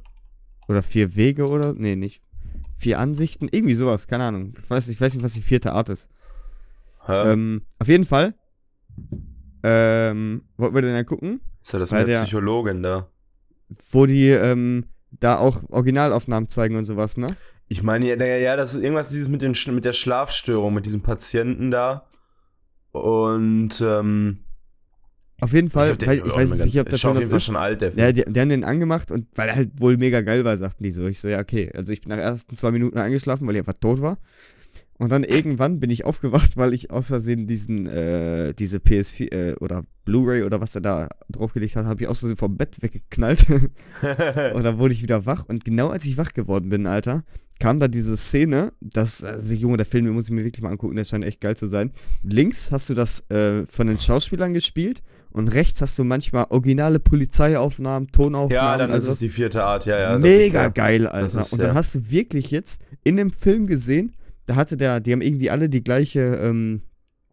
Oder vier Wege oder? Nee, nicht. Vier Ansichten? Irgendwie sowas, keine Ahnung. Ich weiß, ich weiß nicht, was die vierte Art ist. Ähm, auf jeden Fall. Ähm, wollten wir denn ja gucken, ist ja das weil mit der der- Psychologin da. wo die ähm, da auch Originalaufnahmen zeigen und sowas, ne? Ich meine, ja, ja, das ist irgendwas dieses mit, den, mit der Schlafstörung, mit diesem Patienten da. Und, ähm. Auf jeden Fall, der- weil, ich weiß nicht, ganz- ob das schon Fall ist. schon alt, der Film. Ja, die, die haben den angemacht und weil er halt wohl mega geil war, sagten die so. Ich so, ja, okay. Also ich bin nach ersten zwei Minuten eingeschlafen, weil ich einfach tot war. Und dann irgendwann bin ich aufgewacht, weil ich aus Versehen diesen, äh, diese PS4 äh, oder Blu-ray oder was er da draufgelegt hat, habe ich aus Versehen vom Bett weggeknallt. und dann wurde ich wieder wach. Und genau als ich wach geworden bin, Alter, kam da diese Szene, das, also Junge, der Film, den muss ich mir wirklich mal angucken, der scheint echt geil zu sein. Links hast du das äh, von den Schauspielern gespielt und rechts hast du manchmal originale Polizeiaufnahmen, Tonaufnahmen. ja, dann also ist es die vierte Art, ja, ja. mega ist geil, Alter. ist Und dann der- hast du wirklich jetzt in dem Film gesehen, da hatte der, die haben irgendwie alle die gleiche ähm,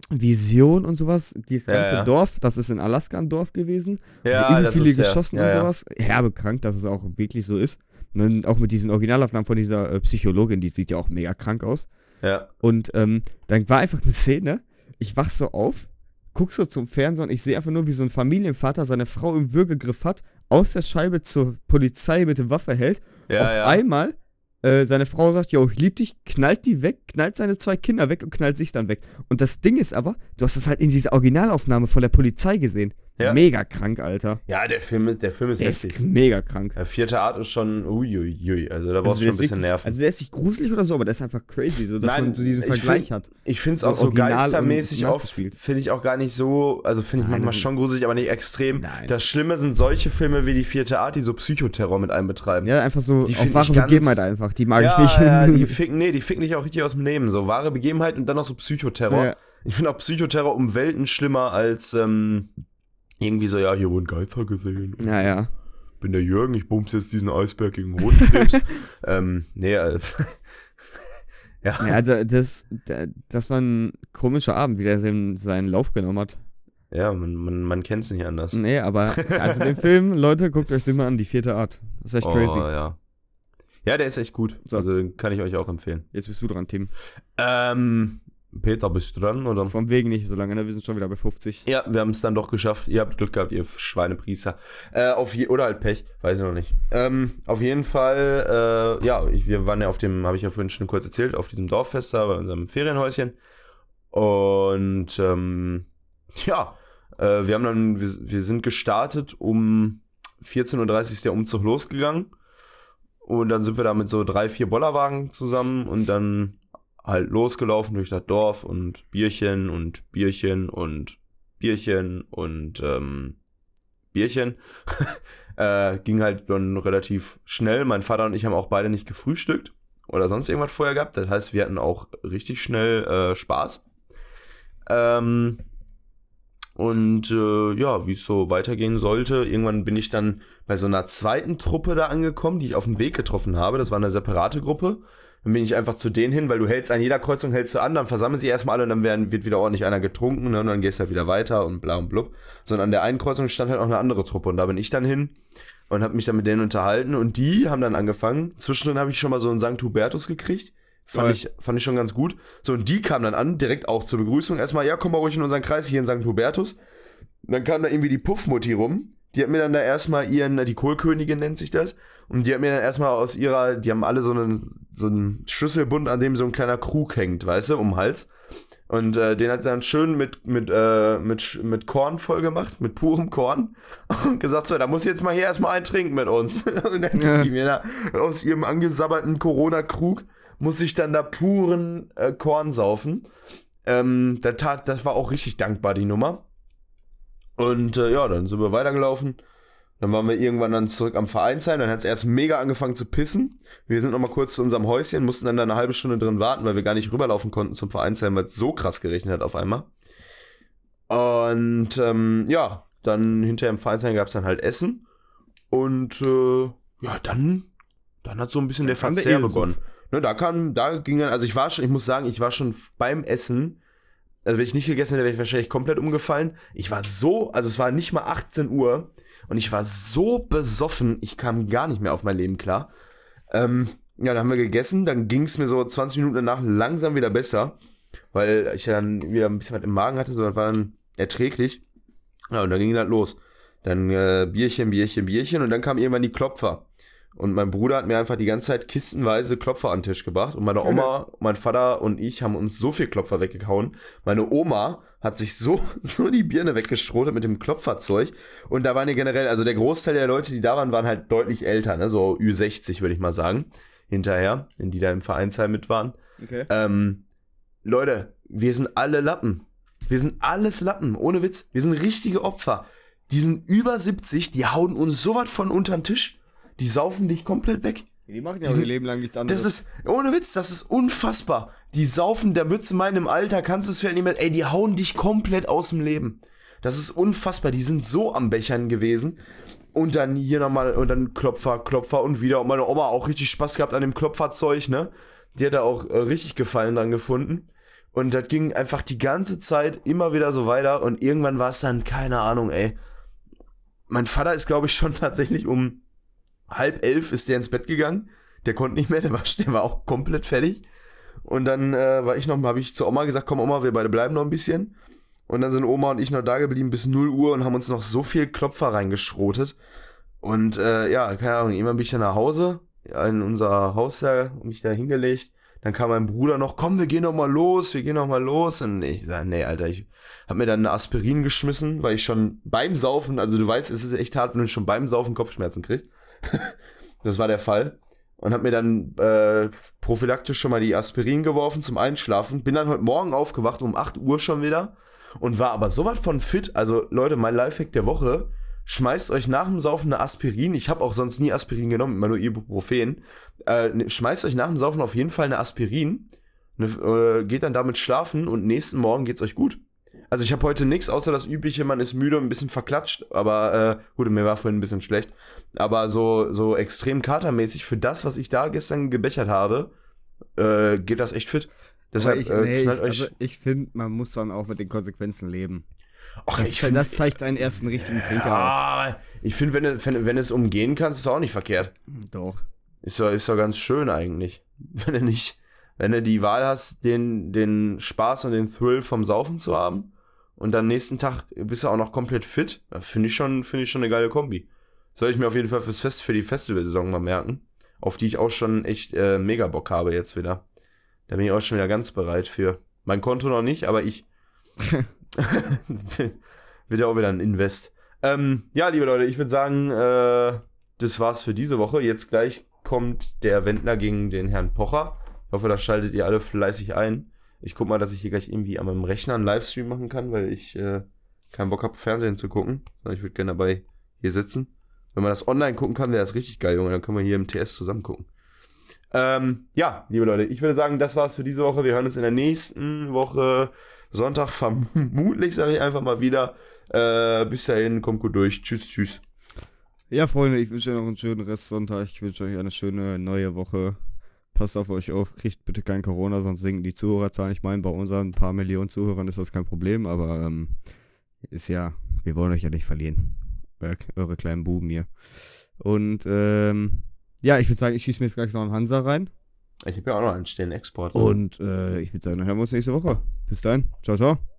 Vision und sowas. Dieses Ja, ganze ja. Dorf, das ist in Alaska ein Dorf gewesen. Ja, das viele geschossen ja, und ja. sowas. Herbe krank, dass es auch wirklich so ist. Dann auch mit diesen Originalaufnahmen von dieser äh, Psychologin, die sieht ja auch mega krank aus. Ja. Und ähm, dann war einfach eine Szene, ich wach so auf, guck so zum Fernseher und ich sehe einfach nur, wie so ein Familienvater seine Frau im Würgegriff hat, aus der Scheibe zur Polizei mit der Waffe hält. Ja, auf ja. einmal äh, seine Frau sagt, yo, ich lieb dich, knallt die weg, knallt seine zwei Kinder weg und knallt sich dann weg. Und das Ding ist aber, du hast das halt in dieser Originalaufnahme von der Polizei gesehen. Ja. Mega krank, Alter. ja, der Film ist, der Film ist Der ist mega krank. Der vierte Art ist schon uiuiui. Also da brauchst Also du der schon ein bisschen wirklich- Nerven. Also der ist nicht gruselig oder so, aber der ist einfach crazy, so dass Nein, man so diesen ich Vergleich find- hat. Ich finde es auch so original geistermäßig oft, finde ich auch gar nicht so, also finde ich Nein, manchmal schon gruselig, aber nicht extrem. Nein. Das Schlimme sind solche Filme wie die vierte Art, die so Psychoterror mit einbetreiben. Ja, einfach so Die auf wahre Begebenheit einfach. Die mag ja, ich nicht. Ja, die ficken, nee, die ficken dich auch richtig aus dem Leben. So wahre Begebenheit und dann noch so Psychoterror. Ja. Ich finde auch Psychoterror um Welten schlimmer als ähm, irgendwie so, ja, hier wurden Geister gesehen. ja, ja. Bin der Jürgen, ich bumps jetzt diesen Eisberg gegen Hodenkrebs. ähm, nee, äh, ja. Ja, also das, da- das war ein komischer Abend, wie der seinen, seinen Lauf genommen hat. Ja, man, man, man kennt es nicht anders. Nee, aber also den Film, Leute, guckt euch den mal an, die vierte Art. Das ist echt oh, crazy. ja. Ja, der ist echt gut. So. Also den kann ich euch auch empfehlen. Jetzt bist du dran, Tim. Ähm, Peter, bist du dran, oder? Vom Wegen nicht so lange, ne? Wir sind schon wieder bei 50. Ja, wir haben es dann doch geschafft. Ihr habt Glück gehabt, ihr Schweinepriester. Äh, auf je oder halt Pech, weiß ich noch nicht. Ähm, auf jeden Fall, äh, ja, ich, wir waren ja auf dem, habe ich ja vorhin schon kurz erzählt, auf diesem Dorffest da bei unserem Ferienhäuschen. Und ähm, ja, äh, wir haben dann, wir, wir sind gestartet um 14.30 Uhr ist der Umzug losgegangen. Und dann sind wir da mit so drei, vier Bollerwagen zusammen und dann halt losgelaufen durch das Dorf und Bierchen und Bierchen und Bierchen und ähm, Bierchen. äh, ging halt dann relativ schnell. Mein Vater und ich haben auch beide nicht gefrühstückt oder sonst irgendwas vorher gehabt. Das heißt, wir hatten auch richtig schnell äh, Spaß. Ähm, und äh, ja, wie es so weitergehen sollte, irgendwann bin ich dann bei so einer zweiten Truppe da angekommen, die ich auf dem Weg getroffen habe. Das war eine separate Gruppe. Dann bin ich einfach zu denen hin, weil du hältst an jeder Kreuzung, hältst du an, dann versammeln sie erstmal alle und dann werden, wird wieder ordentlich einer getrunken ne, und dann gehst du halt wieder weiter und bla und blub. Sondern an der einen Kreuzung stand halt auch eine andere Truppe und da bin ich dann hin und habe mich dann mit denen unterhalten und die haben dann angefangen. Zwischendrin habe ich schon mal so einen St. Hubertus gekriegt. Fand ich, fand ich schon ganz gut. So, und die kam dann an, direkt auch zur Begrüßung. Erstmal, ja, komm mal ruhig in unseren Kreis hier in St. Hubertus. Dann kam da irgendwie die Puffmutti rum. Die hat mir dann da erstmal ihren, die Kohlkönigin nennt sich das. Und die hat mir dann erstmal aus ihrer, die haben alle so einen, so einen Schlüsselbund, an dem so ein kleiner Krug hängt, weißt du, um den Hals. Und äh, den hat sie dann schön mit, mit, äh, mit, mit Korn voll gemacht, mit purem Korn. Und gesagt, so, da muss ich jetzt mal hier erstmal eintrinken mit uns. Und dann ja. die mir da aus ihrem angesabberten Corona-Krug, muss ich dann da puren äh, Korn saufen. Ähm, der Tat, das war auch richtig dankbar, die Nummer. Und äh, ja, dann sind wir weitergelaufen. Dann waren wir irgendwann dann zurück am Vereinsheim. Dann hat es erst mega angefangen zu pissen. Wir sind nochmal kurz zu unserem Häuschen, mussten dann da eine halbe Stunde drin warten, weil wir gar nicht rüberlaufen konnten zum Vereinsheim, weil es so krass geregnet hat auf einmal. Und ähm, ja, dann hinterher im Vereinsheim gab es dann halt Essen. Und äh, ja, dann, dann hat so ein bisschen dann der Verzehr begonnen. Ne, da kam, da ging dann, also ich war schon, ich muss sagen, ich war schon beim Essen also wenn ich nicht gegessen hätte, wäre ich wahrscheinlich komplett umgefallen. Ich war so, also es war nicht mal 18 Uhr und ich war so besoffen, ich kam gar nicht mehr auf mein Leben klar. Ähm, ja, dann haben wir gegessen, dann ging es mir so 20 Minuten danach langsam wieder besser, weil ich dann wieder ein bisschen was im Magen hatte, so das war dann erträglich. Ja, und dann ging das los. Dann äh, Bierchen, Bierchen, Bierchen und dann kamen irgendwann die Klopfer. Und mein Bruder hat mir einfach die ganze Zeit kistenweise Klopfer an den Tisch gebracht. Und meine Oma, mein Vater und ich haben uns so viel Klopfer weggehauen. Meine Oma hat sich so, so die Birne weggestrotet mit dem Klopferzeug. Und da waren ja generell, also der Großteil der Leute, die da waren, waren halt deutlich älter, ne? so Ü60 würde ich mal sagen. Hinterher, in die da im Vereinsheim mit waren. Okay. Ähm, Leute, wir sind alle Lappen. Wir sind alles Lappen, ohne Witz. Wir sind richtige Opfer. Die sind über 70, die hauen uns so was von unter den Tisch. Die saufen dich komplett weg. Die machen ja die ihr Leben lang nichts anderes. Das ist, ohne Witz, das ist unfassbar. Die saufen, der Witz in meinem Alter, kannst du es vielleicht nicht mehr, ey, die hauen dich komplett aus dem Leben. Das ist unfassbar. Die sind so am Bechern gewesen. Und dann hier nochmal, und dann Klopfer, Klopfer und wieder. Und meine Oma auch richtig Spaß gehabt an dem Klopferzeug, ne? Die hat da auch äh, richtig Gefallen dran gefunden. Und das ging einfach die ganze Zeit immer wieder so weiter. Und irgendwann war es dann, keine Ahnung, ey. Mein Vater ist, glaube ich, schon tatsächlich um halb elf ist der ins Bett gegangen. Der konnte nicht mehr, der war, der war auch komplett fertig. Und dann äh, war ich noch, habe ich zu Oma gesagt, komm Oma, wir beide bleiben noch ein bisschen. Und dann sind Oma und ich noch da geblieben bis 0 Uhr und haben uns noch so viel Klopfer reingeschrotet. Und äh, ja, keine Ahnung, irgendwann bin ich dann nach Hause, in unser Haus da, mich da hingelegt. Dann kam mein Bruder noch, komm, wir gehen noch mal los, wir gehen noch mal los. Und ich sag, nee, Alter, ich hab mir dann eine Aspirin geschmissen, weil ich schon beim Saufen, also du weißt, es ist echt hart, wenn du schon beim Saufen Kopfschmerzen kriegst. das war der Fall. Und habe mir dann äh, prophylaktisch schon mal die Aspirin geworfen zum Einschlafen. Bin dann heute Morgen aufgewacht um 8 Uhr schon wieder und war aber so was von fit. Also Leute, mein Lifehack der Woche. Schmeißt euch nach dem Saufen eine Aspirin. Ich habe auch sonst nie Aspirin genommen, immer nur Ibuprofen. Äh, ne, schmeißt euch nach dem Saufen auf jeden Fall eine Aspirin. Ne, äh, geht dann damit schlafen und nächsten Morgen geht's euch gut. Also ich habe heute nichts, außer das übliche, man ist müde und ein bisschen verklatscht, aber äh, gut, mir war vorhin ein bisschen schlecht. Aber so, so extrem katermäßig für das, was ich da gestern gebechert habe, äh, geht das echt fit. Deshalb, ich, äh, nee, ich, also ich finde, man muss dann auch mit den Konsequenzen leben. Ach, das, ich find, das zeigt einen ersten richtigen Trinker ja, aus. Ich finde, wenn, wenn, wenn es umgehen kannst, ist es auch nicht verkehrt. Doch. Ist doch, ist doch ganz schön eigentlich. Wenn du nicht, wenn du die Wahl hast, den, den Spaß und den Thrill vom Saufen zu haben und dann nächsten Tag bist du auch noch komplett fit. Finde ich, schon, ich schon eine geile Kombi. Soll ich mir auf jeden Fall fürs Fest, für die Festivalsaison mal merken. Auf die ich auch schon echt äh, mega Bock habe jetzt wieder. Da bin ich auch schon wieder ganz bereit für. Mein Konto noch nicht, aber ich. wird ja auch wieder ein Invest. Ähm, ja, liebe Leute, ich würde sagen, äh, das war's für diese Woche. Jetzt gleich kommt der Wendler gegen den Herrn Pocher. Ich hoffe, da schaltet ihr alle fleißig ein. Ich guck mal, dass ich hier gleich irgendwie an meinem Rechner einen Livestream machen kann, weil ich äh, keinen Bock habe, Fernsehen zu gucken. Ich würde gerne dabei hier sitzen. Wenn man das online gucken kann, wäre das richtig geil, Junge. Dann können wir hier im TS zusammen gucken. Ähm, ja, liebe Leute, ich würde sagen, das war's für diese Woche. Wir hören uns in der nächsten Woche Sonntag vermutlich, sage ich einfach mal wieder. Äh, bis dahin, kommt gut durch. Tschüss, tschüss. Ja, Freunde, ich wünsche euch noch einen schönen Restsonntag. Ich wünsche euch eine schöne neue Woche. Passt auf euch auf, kriegt bitte kein Corona, sonst sinken die Zuhörerzahlen. Ich meine, bei unseren paar Millionen Zuhörern ist das kein Problem, aber ähm, ist ja, wir wollen euch ja nicht verlieren. Eure kleinen Buben hier. Und ähm, ja, ich würde sagen, ich schieße mir jetzt gleich noch einen Hansa rein. Ich habe ja auch noch einen stehenden Export. Und äh, ich würde sagen, dann hören wir uns nächste Woche. Bis dann. Ciao, ciao.